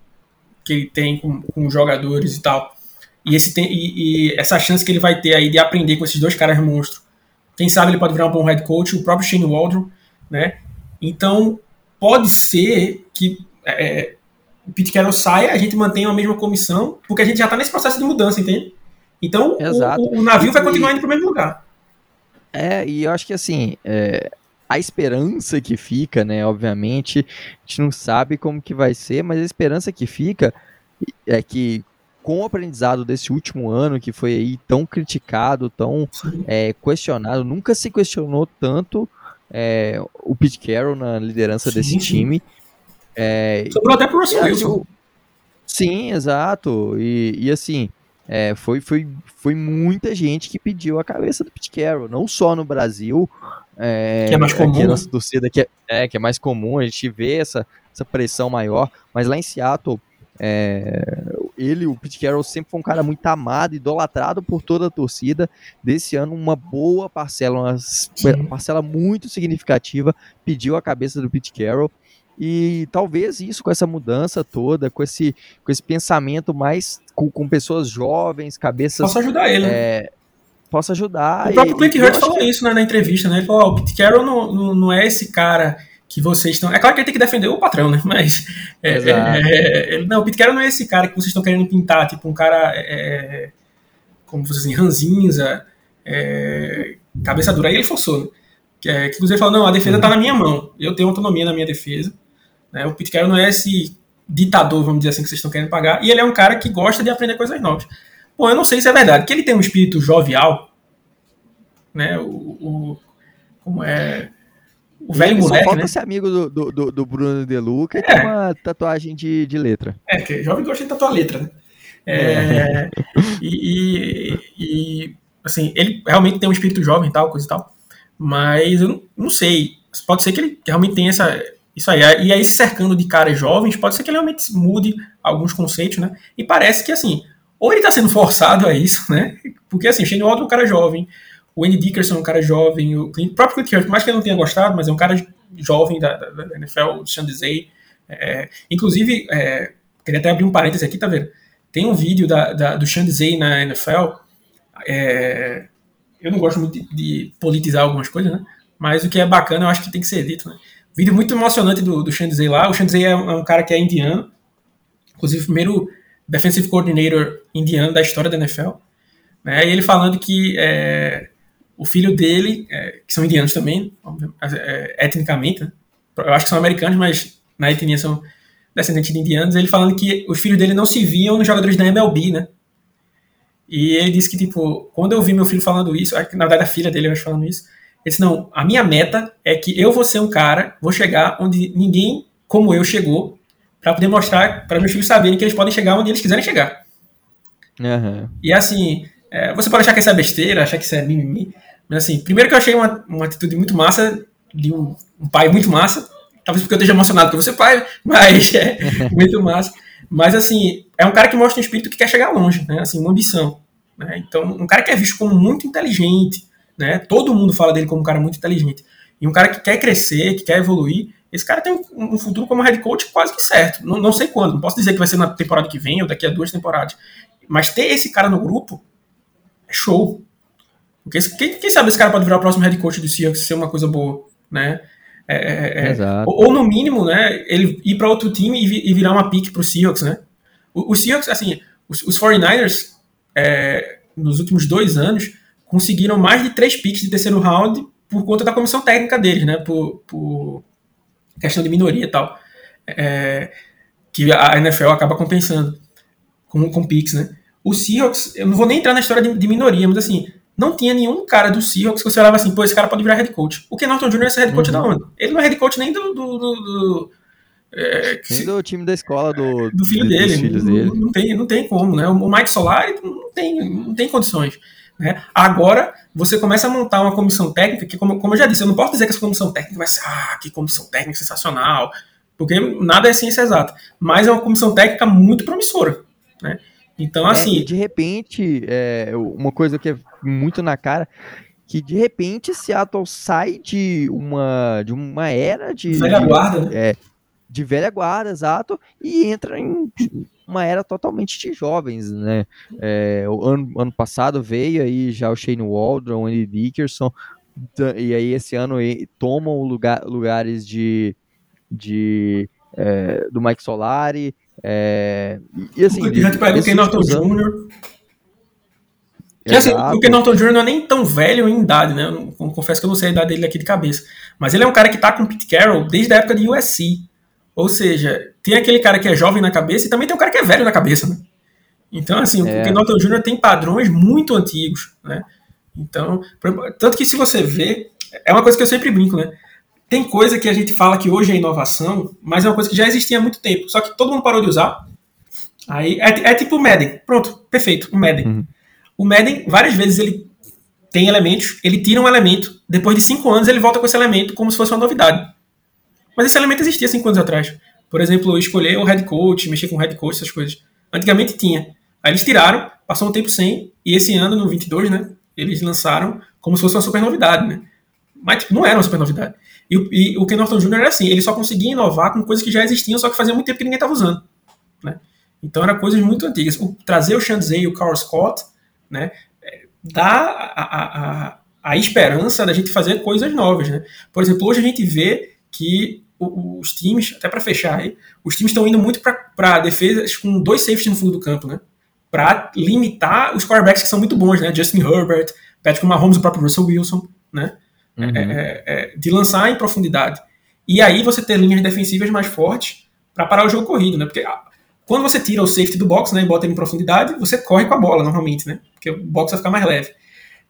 que ele tem com, com jogadores e tal e, esse tem, e, e, essa chance que ele vai ter aí de aprender com esses dois caras monstros. Quem sabe ele pode virar um bom head coach, o próprio Shane Waldron, né? Então, pode ser que é, o Pete Carroll saia, a gente mantenha a mesma comissão, porque a gente já está nesse processo de mudança, entende? Então, o, o, navio vai continuar indo para o mesmo lugar. É, e eu acho que assim, é, a esperança que fica, né, obviamente, a gente não sabe como que vai ser, mas a esperança que fica é que com o aprendizado desse último ano, que foi aí tão criticado, tão é, questionado, nunca se questionou tanto é, o Pete Carroll na liderança sim, desse time. É, Sobrou até pro Russell Wilson. Sim, exato. E, e assim, é, foi, foi, foi muita gente que pediu a cabeça do Pete Carroll, não só no Brasil. É, que é mais comum. Aqui a nossa torcida que é, é, que é mais comum, a gente vê essa, essa pressão maior, mas lá em Seattle é, ele, o Pete Carroll, sempre foi um cara muito amado, idolatrado por toda a torcida. Desse ano, uma boa parcela, uma Sim. parcela muito significativa, pediu a cabeça do Pete Carroll. E talvez isso, com essa mudança toda, com esse, com esse pensamento mais com, com pessoas jovens, cabeças. Possa ajudar ele. É, possa ajudar. O próprio Clint Hurt falou que... isso né, na entrevista, né? Ele falou: oh, o Pete Carroll não, não, não é esse cara que vocês estão. É claro que ele tem que defender o patrão, né? Mas. É, é, é, não, o Pete Carroll não é esse cara que vocês estão querendo pintar, tipo, um cara. É, é como vocês assim, ranzinza, é, cabeça dura. Aí ele forçou, né? Que, é, que inclusive falou: não, a defesa está na minha mão, eu tenho autonomia na minha defesa. Né? O Pete Carroll não é esse ditador, vamos dizer assim, que vocês estão querendo pagar. E ele é um cara que gosta de aprender coisas novas. Bom, eu não sei se é verdade, que ele tem um espírito jovial, né? O, o como é o velho moleque, só né? esse amigo do, do, do Bruno De Luca é. tem uma tatuagem de, de letra. É, que jovem gosta de tatuar letra, né? É, é. E, e, e, assim, ele realmente tem um espírito jovem e tal, coisa e tal. Mas eu não, não, sei. Pode ser que ele realmente tenha essa, isso aí. E aí, se cercando de caras jovens, pode ser que ele realmente mude alguns conceitos, né? E parece que, assim, ou ele tá sendo forçado a isso, né? Porque, assim, Shane Waldron é um cara jovem. O Andy Dickerson é um cara jovem, o, Clint, o próprio Clint Hurt, mais que ele não tenha gostado, mas é um cara jovem da, da, da NFL, o Sean Desai. É, inclusive, é, queria até abrir um parêntese aqui, tá vendo? Tem um vídeo da, da do Sean Desai na NFL. É, eu não gosto muito de, de, politizar algumas coisas, né? Mas o que é bacana, eu acho que tem que ser dito, né? Vídeo muito emocionante do, do Sean Desai lá. O Sean Desai é, um, é um cara que é indiano, inclusive o primeiro defensive coordinator indiano da história da NFL. Né? E ele falando que é, o filho dele, é, que são indianos também, é, etnicamente, né? eu acho que são americanos, mas na etnia são descendentes de indianos, ele falando que os filhos dele não se viam nos jogadores da MLB, né? E ele disse que, tipo, quando eu vi meu filho falando isso, na verdade a filha dele, eu acho, falando isso, ele disse, não, a minha meta é que eu vou ser um cara, vou chegar onde ninguém como eu chegou, para poder mostrar para meus filhos saberem que eles podem chegar onde eles quiserem chegar. Uhum. E assim, é, você pode achar que isso é besteira, achar que isso é mimimi, mas assim, primeiro que eu achei uma, uma atitude muito massa, de um, um pai muito massa, talvez porque eu esteja emocionado por você pai, mas é muito massa. Mas, assim, é um cara que mostra um espírito que quer chegar longe, né? Assim, uma ambição. Né? Então, um cara que é visto como muito inteligente, né? Todo mundo fala dele como um cara muito inteligente. E um cara que quer crescer, que quer evoluir, esse cara tem um futuro como head coach quase que certo. Não, não sei quando, não posso dizer que vai ser na temporada que vem ou daqui a duas temporadas. Mas ter esse cara no grupo é show. Porque quem, quem sabe esse cara pode virar o próximo head coach do Seahawks ser uma coisa boa, né? É, é, é, é ou, ou, no mínimo, né, ele ir para outro time e, e, virar uma pick para o Seahawks, né? O, o Seahawks, assim, os, os 49ers, é, nos últimos dois anos, conseguiram mais de três picks de terceiro round por conta da comissão técnica deles, né? Por, por questão de minoria e tal. É, que a NFL acaba compensando com, com picks, né? O Seahawks, eu não vou nem entrar na história de, de minoria, mas assim, não tinha nenhum cara do Seahawks que você olhava assim, pô, esse cara pode virar head coach. O Ken Norton Jr. é head coach uhum. da onde? Ele não é head coach nem do. do, do, do é, nem do time da escola do, do filho dele. Não, dele. Não, tem, não tem como, né? O Mike Solari não tem, não tem condições. Né? Agora, você começa a montar uma comissão técnica que, como, como eu já disse, eu não posso dizer que essa comissão técnica vai ser, ah, que comissão técnica sensacional, porque nada é ciência exata, mas é uma comissão técnica muito promissora. Né? Então, é, assim. É, de repente, é, uma coisa que é muito na cara, que de repente Seattle sai de uma, de uma era de. Velha guarda, né? É, de velha guarda, exato, e entra em uma era totalmente de jovens, né? É, o ano, ano passado veio aí já o Shane Waldron, o Andy Dickerson, e aí esse ano tomam lugar, lugares de, de é, do Mike Solari, é, e assim. O já te pegou o Ken Que, assim, o Ken Norton Jr. não é nem tão velho em idade, né? Eu confesso que eu não sei a idade dele aqui de cabeça. Mas ele é um cara que tá com o Pete Carroll desde a época de USC. Ou seja, tem aquele cara que é jovem na cabeça e também tem um cara que é velho na cabeça, né? Então, assim, é. o Ken Norton Jr. tem padrões muito antigos, né? Então, tanto que se você vê, é uma coisa que eu sempre brinco, né? Tem coisa que a gente fala que hoje é inovação, mas é uma coisa que já existia há muito tempo, só que todo mundo parou de usar. Aí é, é tipo o Madden. Pronto, perfeito, o Madden. Uhum. O Madden, várias vezes ele tem elementos, ele tira um elemento, depois de cinco anos ele volta com esse elemento como se fosse uma novidade. Mas esse elemento existia cinco anos atrás. Por exemplo, escolher o head coach, mexer com o head coach, essas coisas. Antigamente tinha. Aí eles tiraram, passou um tempo sem, e esse ano, no 22, né, eles lançaram como se fosse uma super novidade, né? Mas tipo, não era uma super novidade. E, e, o Ken Norton Jr. era assim, ele só conseguia inovar com coisas que já existiam, só que fazia muito tempo que ninguém estava usando. Né? Então eram coisas muito antigas. O, trazer o Shanzay e o Carl Scott né, dá a, a, a, esperança da gente fazer coisas novas. Né? Por exemplo, hoje a gente vê que os times, até para fechar aí, os times estão indo muito para defesas com dois safeties no fundo do campo, né? Para limitar os quarterbacks que são muito bons, né? Justin Herbert, Patrick Mahomes, o próprio Russell Wilson, né? É, uhum. É, é, de lançar em profundidade. E aí você ter linhas defensivas mais fortes para parar o jogo corrido, né? Porque quando você tira o safety do box né, e bota ele em profundidade, você corre com a bola normalmente, né? Porque o box vai ficar mais leve.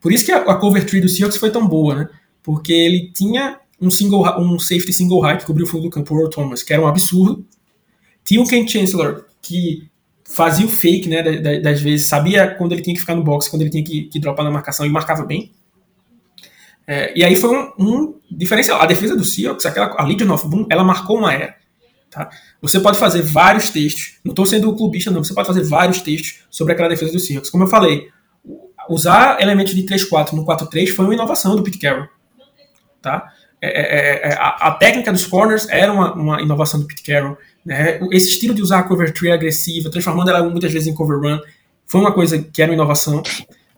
Por isso que a, a cover tree do Seahawks foi tão boa, né? Porque ele tinha um, single, um safety single high que cobriu o fundo do campo, o Thomas, que era um absurdo. Tinha o Ken Chancellor, que fazia o fake, né, das vezes, sabia quando ele tinha que ficar no box, quando ele tinha que, que dropar na marcação e marcava bem. É, e aí foi um, um, diferencial. A defesa do Seahawks, aquela, a Legion of Boom, ela marcou uma era. Tá? Você pode fazer vários textos, não estou sendo clubista não, você pode fazer vários textos sobre aquela defesa do Seahawks. Como eu falei, usar elementos de 3-4 no 4-3 foi uma inovação do Pete Carroll. Tá? É, é, é, é, a, a, técnica dos corners era uma, uma inovação do Pete Carroll. Né? Esse estilo de usar a cover tree agressiva, transformando ela muitas vezes em cover run, foi uma coisa que era uma inovação.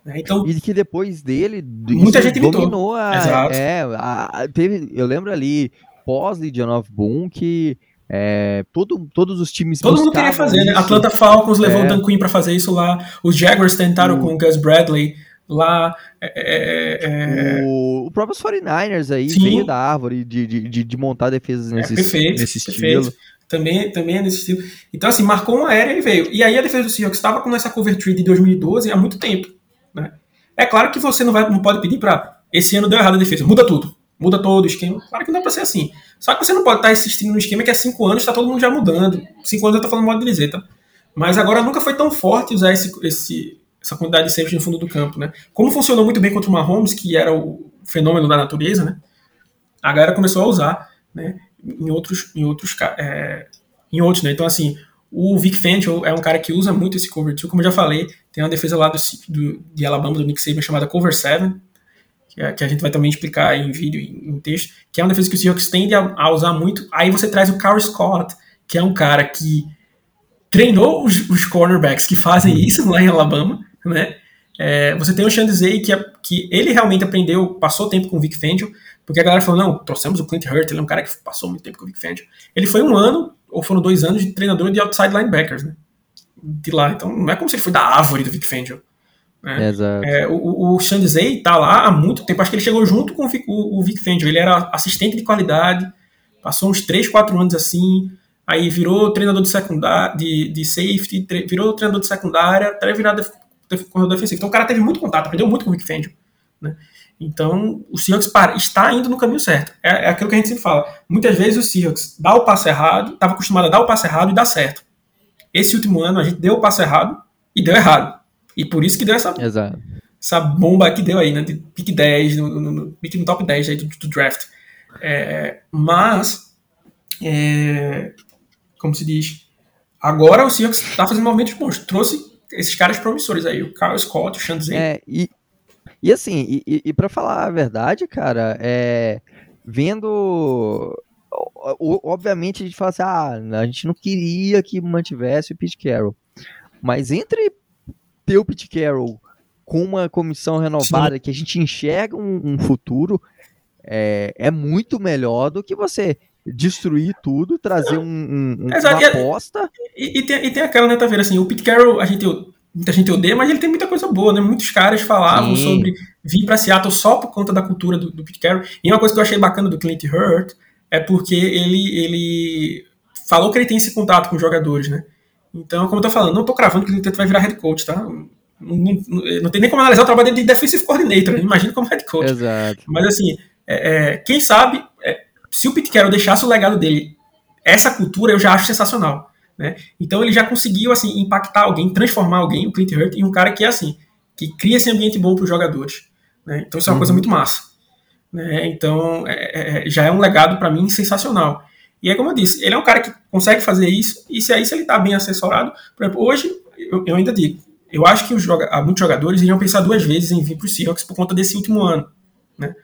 Né? Então, e que depois dele muita gente dominou a, Exato. É, a, teve, eu lembro ali pós Legion of Boom que é, todo, todos os times todo mundo queria fazer né? Atlanta Falcons levou é. o Dan Quinn para fazer isso lá os Jaguars tentaram o... com o Gus Bradley lá é, é, é, o, o próprio 49ers aí Sim. veio da árvore de, de, de montar defesas nesse, perfeito, nesse estilo perfeito. Também, também é nesse estilo. Então, assim, marcou uma era e veio. E aí a defesa do Seahawks estava com essa cover tree de 2012 há muito tempo. Né? É claro que você não, vai, não pode pedir para esse ano deu errado a defesa, muda tudo, muda todo o esquema. Claro que não dá para ser assim. Só que você não pode estar insistindo no esquema que há cinco anos está todo mundo já mudando. Cinco anos eu estou falando modo de dizer, tá? Mas agora nunca foi tão forte usar esse, esse, essa quantidade de safety no fundo do campo, né? Como funcionou muito bem contra o Mahomes, que era o fenômeno da natureza, né? A galera começou a usar, né? Em outros, em outros, é, em outros, né? Então assim, O Vic Fangio é um cara que usa muito esse cover 2, como eu já falei, tem uma defesa lá do, do, de Alabama, do Nick Saban, chamada cover 7, que, a gente vai também explicar em vídeo, em, texto, que é uma defesa que o Seahawks tende a, a, usar muito. Aí você traz o Carl Scott, que é um cara que treinou os, os cornerbacks que fazem isso lá em Alabama, né? É, você tem o Shandzei, que, é, que ele realmente aprendeu, passou tempo com o Vic Fangio, porque a galera falou, não, trouxemos o Clint Hurt, ele é um cara que passou muito tempo com o Vic Fangio. Ele foi um ano, ou foram dois anos, de treinador de outside linebackers, né? De lá, então não é como se ele foi da árvore do Vic Fangio. Né? Exato. É, o o Shandzei tá lá há muito tempo, acho que ele chegou junto com o Vic, o, Vic Fangio, ele era assistente de qualidade, passou uns 3, 4 anos assim, aí virou treinador de secundária, de, de safety, tre virou treinador de secundária, até virar corredor defensivo. Então o cara teve muito contato, aprendeu muito com o Vic Fangio. Né? Então o Seahawks está indo no caminho certo. É, é, aquilo que a gente sempre fala. Muitas vezes o Seahawks dá o passo errado, estava acostumado a dar o passo errado e dá certo. Esse último ano a gente deu o passo errado e deu errado. E por isso que deu essa, essa bomba que deu aí, né? De pick 10, no, no, no, no top 10 aí do, do draft. É, mas, é, como se diz, agora o Seahawks está fazendo movimentos bons. Trouxe esses caras promissores aí, o Carl Scott, o Shanzay. É, e, e assim, e, e para falar a verdade, cara, é, vendo. Obviamente a gente fala assim, ah, a gente não queria que mantivesse o Pete Carroll. Mas entre ter o Pete Carroll com uma comissão renovada Sim. que a gente enxerga um, um futuro, é, é muito melhor do que você destruir tudo, trazer um, um, uma aposta. E, e, tem, e tem aquela, né, tá vendo, assim, o Pete Carroll, a gente, muita gente odeia, mas ele tem muita coisa boa, né, muitos caras falavam Sim. sobre vir para Seattle só por conta da cultura do, do Pete Carroll, e uma coisa que eu achei bacana do Clint Hurt é porque ele, ele falou que ele tem esse contato com os jogadores, né, então, como eu tô falando, não tô cravando que o Clint vai virar head coach, tá, não, não, não, tem nem como analisar o trabalho dele de defensive coordinator, né? imagina como head coach. Exato. Mas assim, é, é, quem sabe, é, se o Pete Carroll deixasse o legado dele, essa cultura eu já acho sensacional. Né? Então ele já conseguiu assim impactar alguém, transformar alguém, o Clint Hurt, em um cara que é assim, que cria esse ambiente bom para os jogadores. Né? Então isso é uma uhum. coisa muito massa. Né? Então é, é, já é um legado para mim sensacional. E é como eu disse, ele é um cara que consegue fazer isso, e se aí se ele está bem assessorado, por exemplo, hoje eu, eu ainda digo, eu acho que os joga muitos jogadores iriam pensar duas vezes em vir para o Seahawks por conta desse último ano. Né?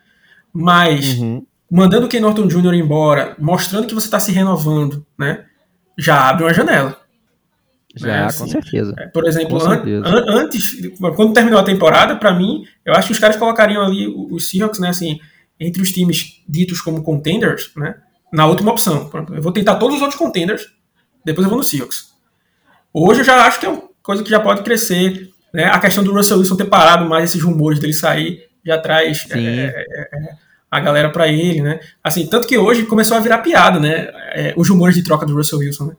Mas uhum mandando o Ken Norton Jr. embora, mostrando que você está se renovando, né? Já abre uma janela. Já, né, assim, com certeza. É, por exemplo, an an antes, quando terminou a temporada, para mim, eu acho que os caras colocariam ali os Seahawks, né, assim, entre os times ditos como contenders, né, na última opção. Eu vou tentar todos os outros contenders, depois eu vou no Seahawks. Hoje eu já acho que é uma coisa que já pode crescer, né, a questão do Russell Wilson ter parado mais esses rumores dele sair, já traz é, é, é, a galera para ele, né? Assim, tanto que hoje começou a virar piada, né? É, os rumores de troca do Russell Wilson, né?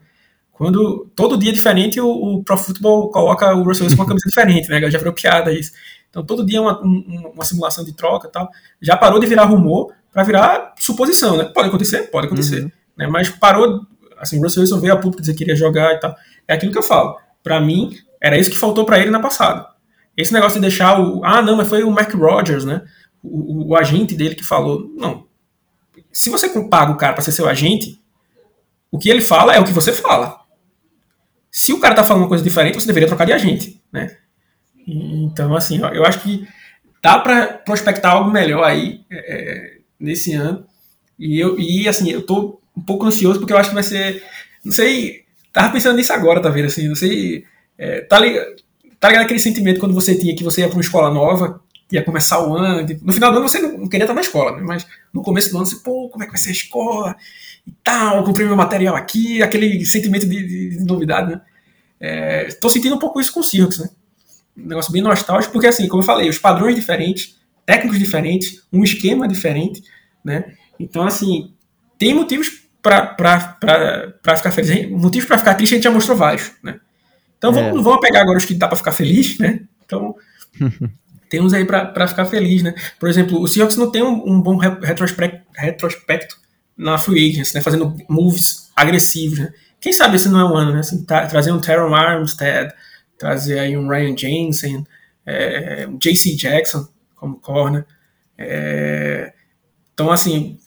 Quando todo dia diferente o, o Pro Football coloca o Russell Wilson com uma camisa diferente, né? Já virou piada isso. Então todo dia é uma, um, uma simulação de troca tal. Já parou de virar rumor para virar suposição, né? Pode acontecer? Pode acontecer. Uhum. Né? Mas parou, assim, o Russell Wilson veio a público dizer que queria jogar e tal. É aquilo que eu falo. Para mim, era isso que faltou para ele na passada. Esse negócio de deixar o. Ah, não, mas foi o Mac Rogers, né? o, o, agente dele que falou: não, se você paga o cara para ser seu agente, o que ele fala é o que você fala. Se o cara tá falando uma coisa diferente, você deveria trocar de agente, né? Então, assim, eu acho que dá para prospectar algo melhor aí é, é, nesse ano. E, eu, e, assim, eu tô um pouco ansioso porque eu acho que vai ser. Não sei. Tava pensando nisso agora, tá vendo? Assim, não sei. É, tá, ligado, tá ligado aquele sentimento quando você tinha que você ia para uma escola nova, ia começar o ano. Tipo, no final do ano você não queria estar na escola, né? mas no começo do ano você, pô, como é que vai ser a escola? E tal, comprei meu material aqui, aquele sentimento de, de, de novidade, né? É, tô sentindo um pouco isso com o Circus, né? Um negócio bem nostálgico, porque assim, como eu falei, os padrões diferentes, técnicos diferentes, um esquema diferente, né? Então, assim, tem motivos para ficar feliz. Motivos para ficar triste a gente já mostrou vários, né? Então é. vamos, vamos pegar agora os que dá para ficar feliz, né? Então, temos aí para ficar feliz, né? Por exemplo, o Seahawks não tem um, um bom retrospecto, retrospecto na free agency, né? Fazendo moves agressivos, né? Quem sabe esse não é um ano, né? Assim, tá, trazer um Teron Armstead, trazer aí um Ryan Jensen, é, um JC Jackson como corner. É, então, assim,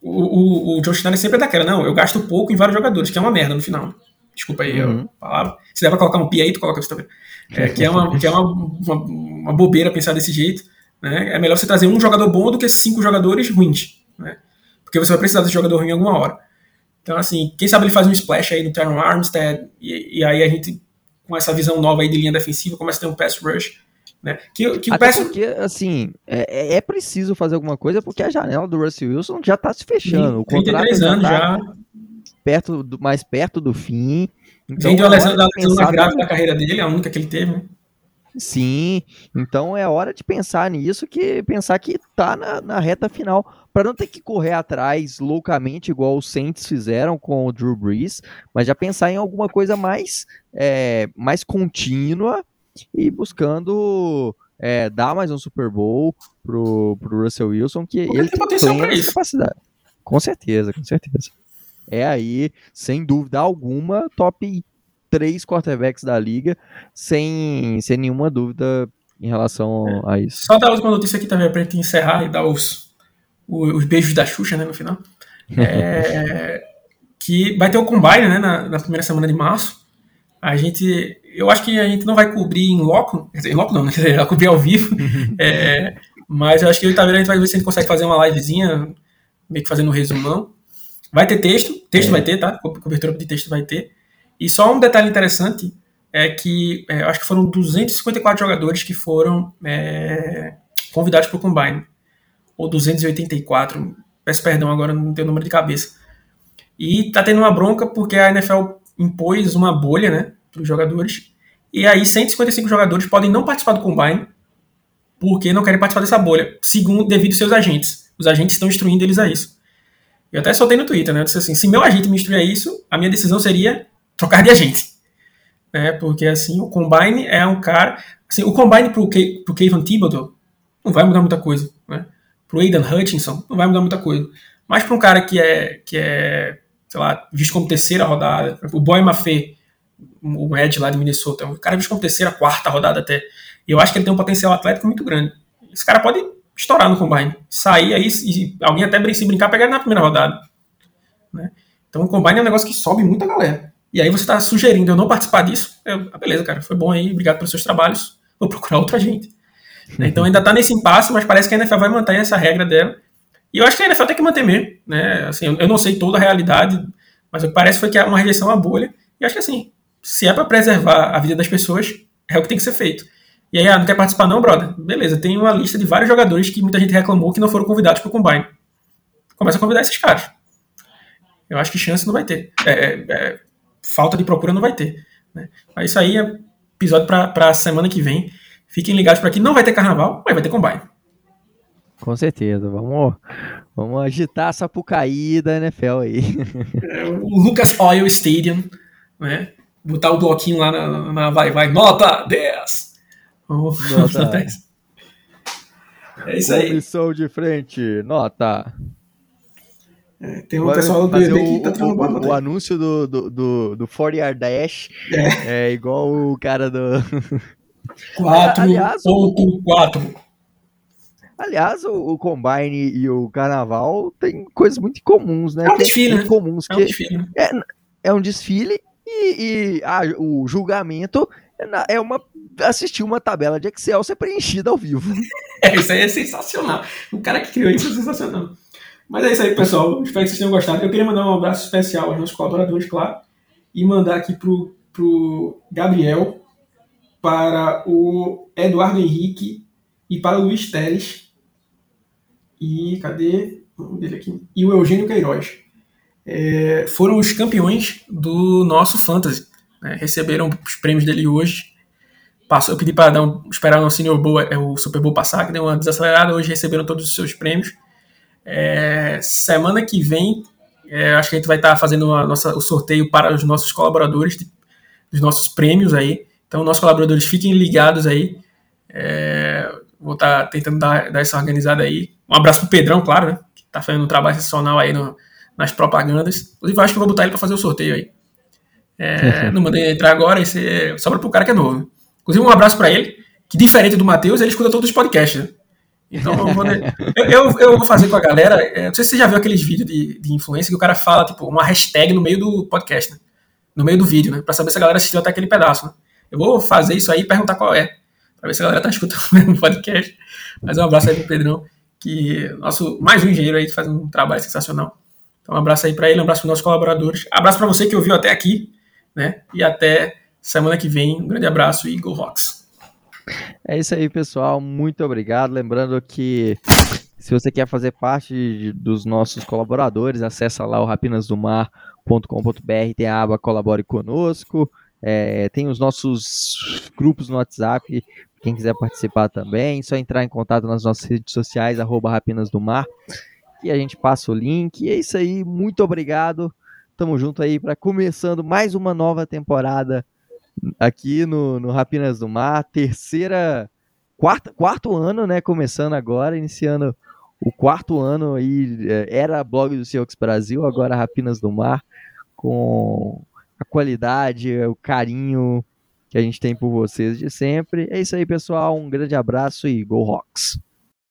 o, o, o Josh Allen sempre é daquela, não, eu gasto pouco em vários jogadores, que é uma merda no final. desculpa aí uhum. a palavra. Se der pra colocar um pi aí, tu coloca isso também. É, que é, uma, que é uma, uma, uma, bobeira pensar desse jeito. Né? É melhor você trazer um jogador bom do que cinco jogadores ruins. Né? Porque você vai precisar desse jogador ruim em alguma hora. Então, assim, quem sabe ele faz um splash aí no Terran Armstead, e, e, aí a gente, com essa visão nova aí de linha defensiva, começa a ter um pass rush. Né? Que, que Até pass... porque, assim, é, é, é preciso fazer alguma coisa, porque a janela do Russell Wilson já tá se fechando. O 33 anos já. Tá já. Perto do, mais perto do fim. Então, Vem de uma lesão, da lesão grave da carreira dele, a única que ele teve, né? Sim, então é hora de pensar nisso, que pensar que tá na, na reta final, para não ter que correr atrás loucamente, igual os Saints fizeram com o Drew Brees, mas já pensar em alguma coisa mais, é, mais contínua e buscando é, dar mais um Super Bowl pro, pro Russell Wilson, que Porque ele tem isso. capacidade. Com certeza, com certeza. É aí, sem dúvida alguma, top três quarterbacks da liga, sem, sem nenhuma dúvida em relação é. a isso. Só dar a última notícia aqui também, pra gente encerrar e dar os, os, os beijos da Xuxa, né, no final. É, que vai ter o Combine, né, na, na, primeira semana de março. A gente, eu acho que a gente não vai cobrir em loco, quer dizer, em loco não, né, dizer, cobrir ao vivo, é, mas eu acho que eu e a gente vai ver se a gente consegue fazer uma livezinha, meio que fazendo um resumão. Vai ter texto, texto é. vai ter, tá? Cobertura de texto vai ter. E só um detalhe interessante é que é, acho que foram 254 jogadores que foram é, convidados para o Combine. Ou 284, peço perdão, agora não tenho o número de cabeça. E tá tendo uma bronca porque a NFL impôs uma bolha né, para os jogadores. E aí 155 jogadores podem não participar do Combine porque não querem participar dessa bolha, segundo devido aos seus agentes. Os agentes estão instruindo eles a isso. Eu até soltei no Twitter, né? Eu disse assim, se meu agente me instruir a isso, a minha decisão seria trocar de agente. Né? Porque assim, o Combine é um cara. Assim, o Combine pro, pro Kevin Thibodeau não vai mudar muita coisa. Né? Pro Aidan Hutchinson não vai mudar muita coisa. Mas para um cara que é, que é, sei lá, visto como terceira rodada, o Boy Maffei, o Ed lá de Minnesota, um cara como terceira, quarta rodada até. E eu acho que ele tem um potencial atlético muito grande. Esse cara pode estourar no combine, sair aí e alguém até se brincar pegar na primeira rodada. Né? Então o combine é um negócio que sobe muita galera. E aí você está sugerindo eu não participar disso. Eu, ah, beleza, cara, foi bom aí, obrigado pelos seus trabalhos. Vou procurar outra gente. Né? Então ainda está nesse impasse, mas parece que a NFL vai manter essa regra dela. E eu acho que a NFL tem que manter mesmo. Né? Assim, eu não sei toda a realidade, mas o que parece foi que é uma rejeição à bolha. E acho que assim, se é para preservar a vida das pessoas, é o que tem que ser feito. E aí, ah, não quer participar não, brother? Beleza, tem uma lista de vários jogadores que muita gente reclamou que não foram convidados para o Combine. Começa a convidar esses caras. Eu acho que chance não vai ter. É, é, é falta de procura não vai ter. Né? Mas isso aí é episódio para a semana que vem. Fiquem ligados para que não vai ter carnaval, mas vai ter combine. Com certeza, vamos, vamos agitar essa pucaí da NFL aí. É, o Lucas Oil Stadium, né? Botar o bloquinho lá na, na vai, vai, nota 10. nota 10. É isso aí. Comissão de frente, nota é, tem um pessoal do EB que tá trabalhando. O, o, o anúncio do, do, do, do 4 Yard Dash é. é igual o cara do. 4.4. Aliás, o, o, Combine e o Carnaval tem coisas muito comuns, né? É um desfile, né? Comuns, é, um desfile. É, é um desfile e, e ah, o julgamento é uma assistir uma tabela de Excel ser preenchida ao vivo. É, isso aí é sensacional. O cara que criou isso é sensacional. Mas é isso aí, pessoal. Espero que vocês tenham gostado. Eu queria mandar um abraço especial aos nossos colaboradores, claro, e mandar aqui pro, pro Gabriel, para o Eduardo Henrique e para o Luiz Teles. E cadê o dele aqui? E o Eugênio Queiroz. É, foram os campeões do nosso Fantasy. Né? Receberam os prêmios dele hoje. Passou, eu pedi para dar um, esperar o Senior Bowl, é, o Super Bowl passar, que deu uma desacelerada. Hoje receberam todos os seus prêmios. É, semana que vem, é, acho que a gente vai estar tá fazendo nossa, o sorteio para os nossos colaboradores, de, dos nossos prêmios aí. Então, nossos colaboradores fiquem ligados aí. É, vou estar tá tentando dar, dar, essa organizada aí. Um abraço pro Pedrão, claro, né? Que tá fazendo um trabalho excepcional aí no, nas propagandas. Inclusive, acho que vou botar ele para fazer o sorteio aí. É, não mandei entrar agora, e você sobra pro cara que é novo. Inclusive, um abraço para ele, que diferente do Matheus, ele escuta todos os podcasts. Né? Então eu vou, eu, eu, vou fazer com a galera. É, não sei se você já viu aqueles vídeos de, de influência que o cara fala, tipo, uma hashtag no meio do podcast, né? no meio do vídeo, né? Pra saber se a galera assistiu até aquele pedaço, né? Eu vou fazer isso aí e perguntar qual é. Pra ver se a galera tá escutando o podcast. Mas um abraço aí pro Pedrão, que nosso mais um engenheiro aí que faz um trabalho sensacional. Então um abraço aí para ele, um abraço para nossos colaboradores. Abraço para você que ouviu até aqui, né? E até semana que vem. Um grande abraço e Go Rocks. É isso aí, pessoal. Muito obrigado. Lembrando que se você quer fazer parte dos nossos colaboradores, acessa lá o rapinasdomar.com.br, tem a aba Colabore Conosco, é, tem os nossos grupos no WhatsApp, quem quiser participar também, só entrar em contato nas nossas redes sociais, arroba Rapinas do Mar, e a gente passa o link. E é isso aí, muito obrigado. Tamo junto aí para começando mais uma nova temporada aqui no, no Rapinas do Mar, terceira, quarta, quarto ano, né? Começando agora, iniciando o quarto ano aí, é, era blog do Seahawks Brasil, agora Rapinas do Mar, com a qualidade, o carinho que a gente tem por vocês de sempre. É isso aí, pessoal. Um grande abraço e Go Rocks!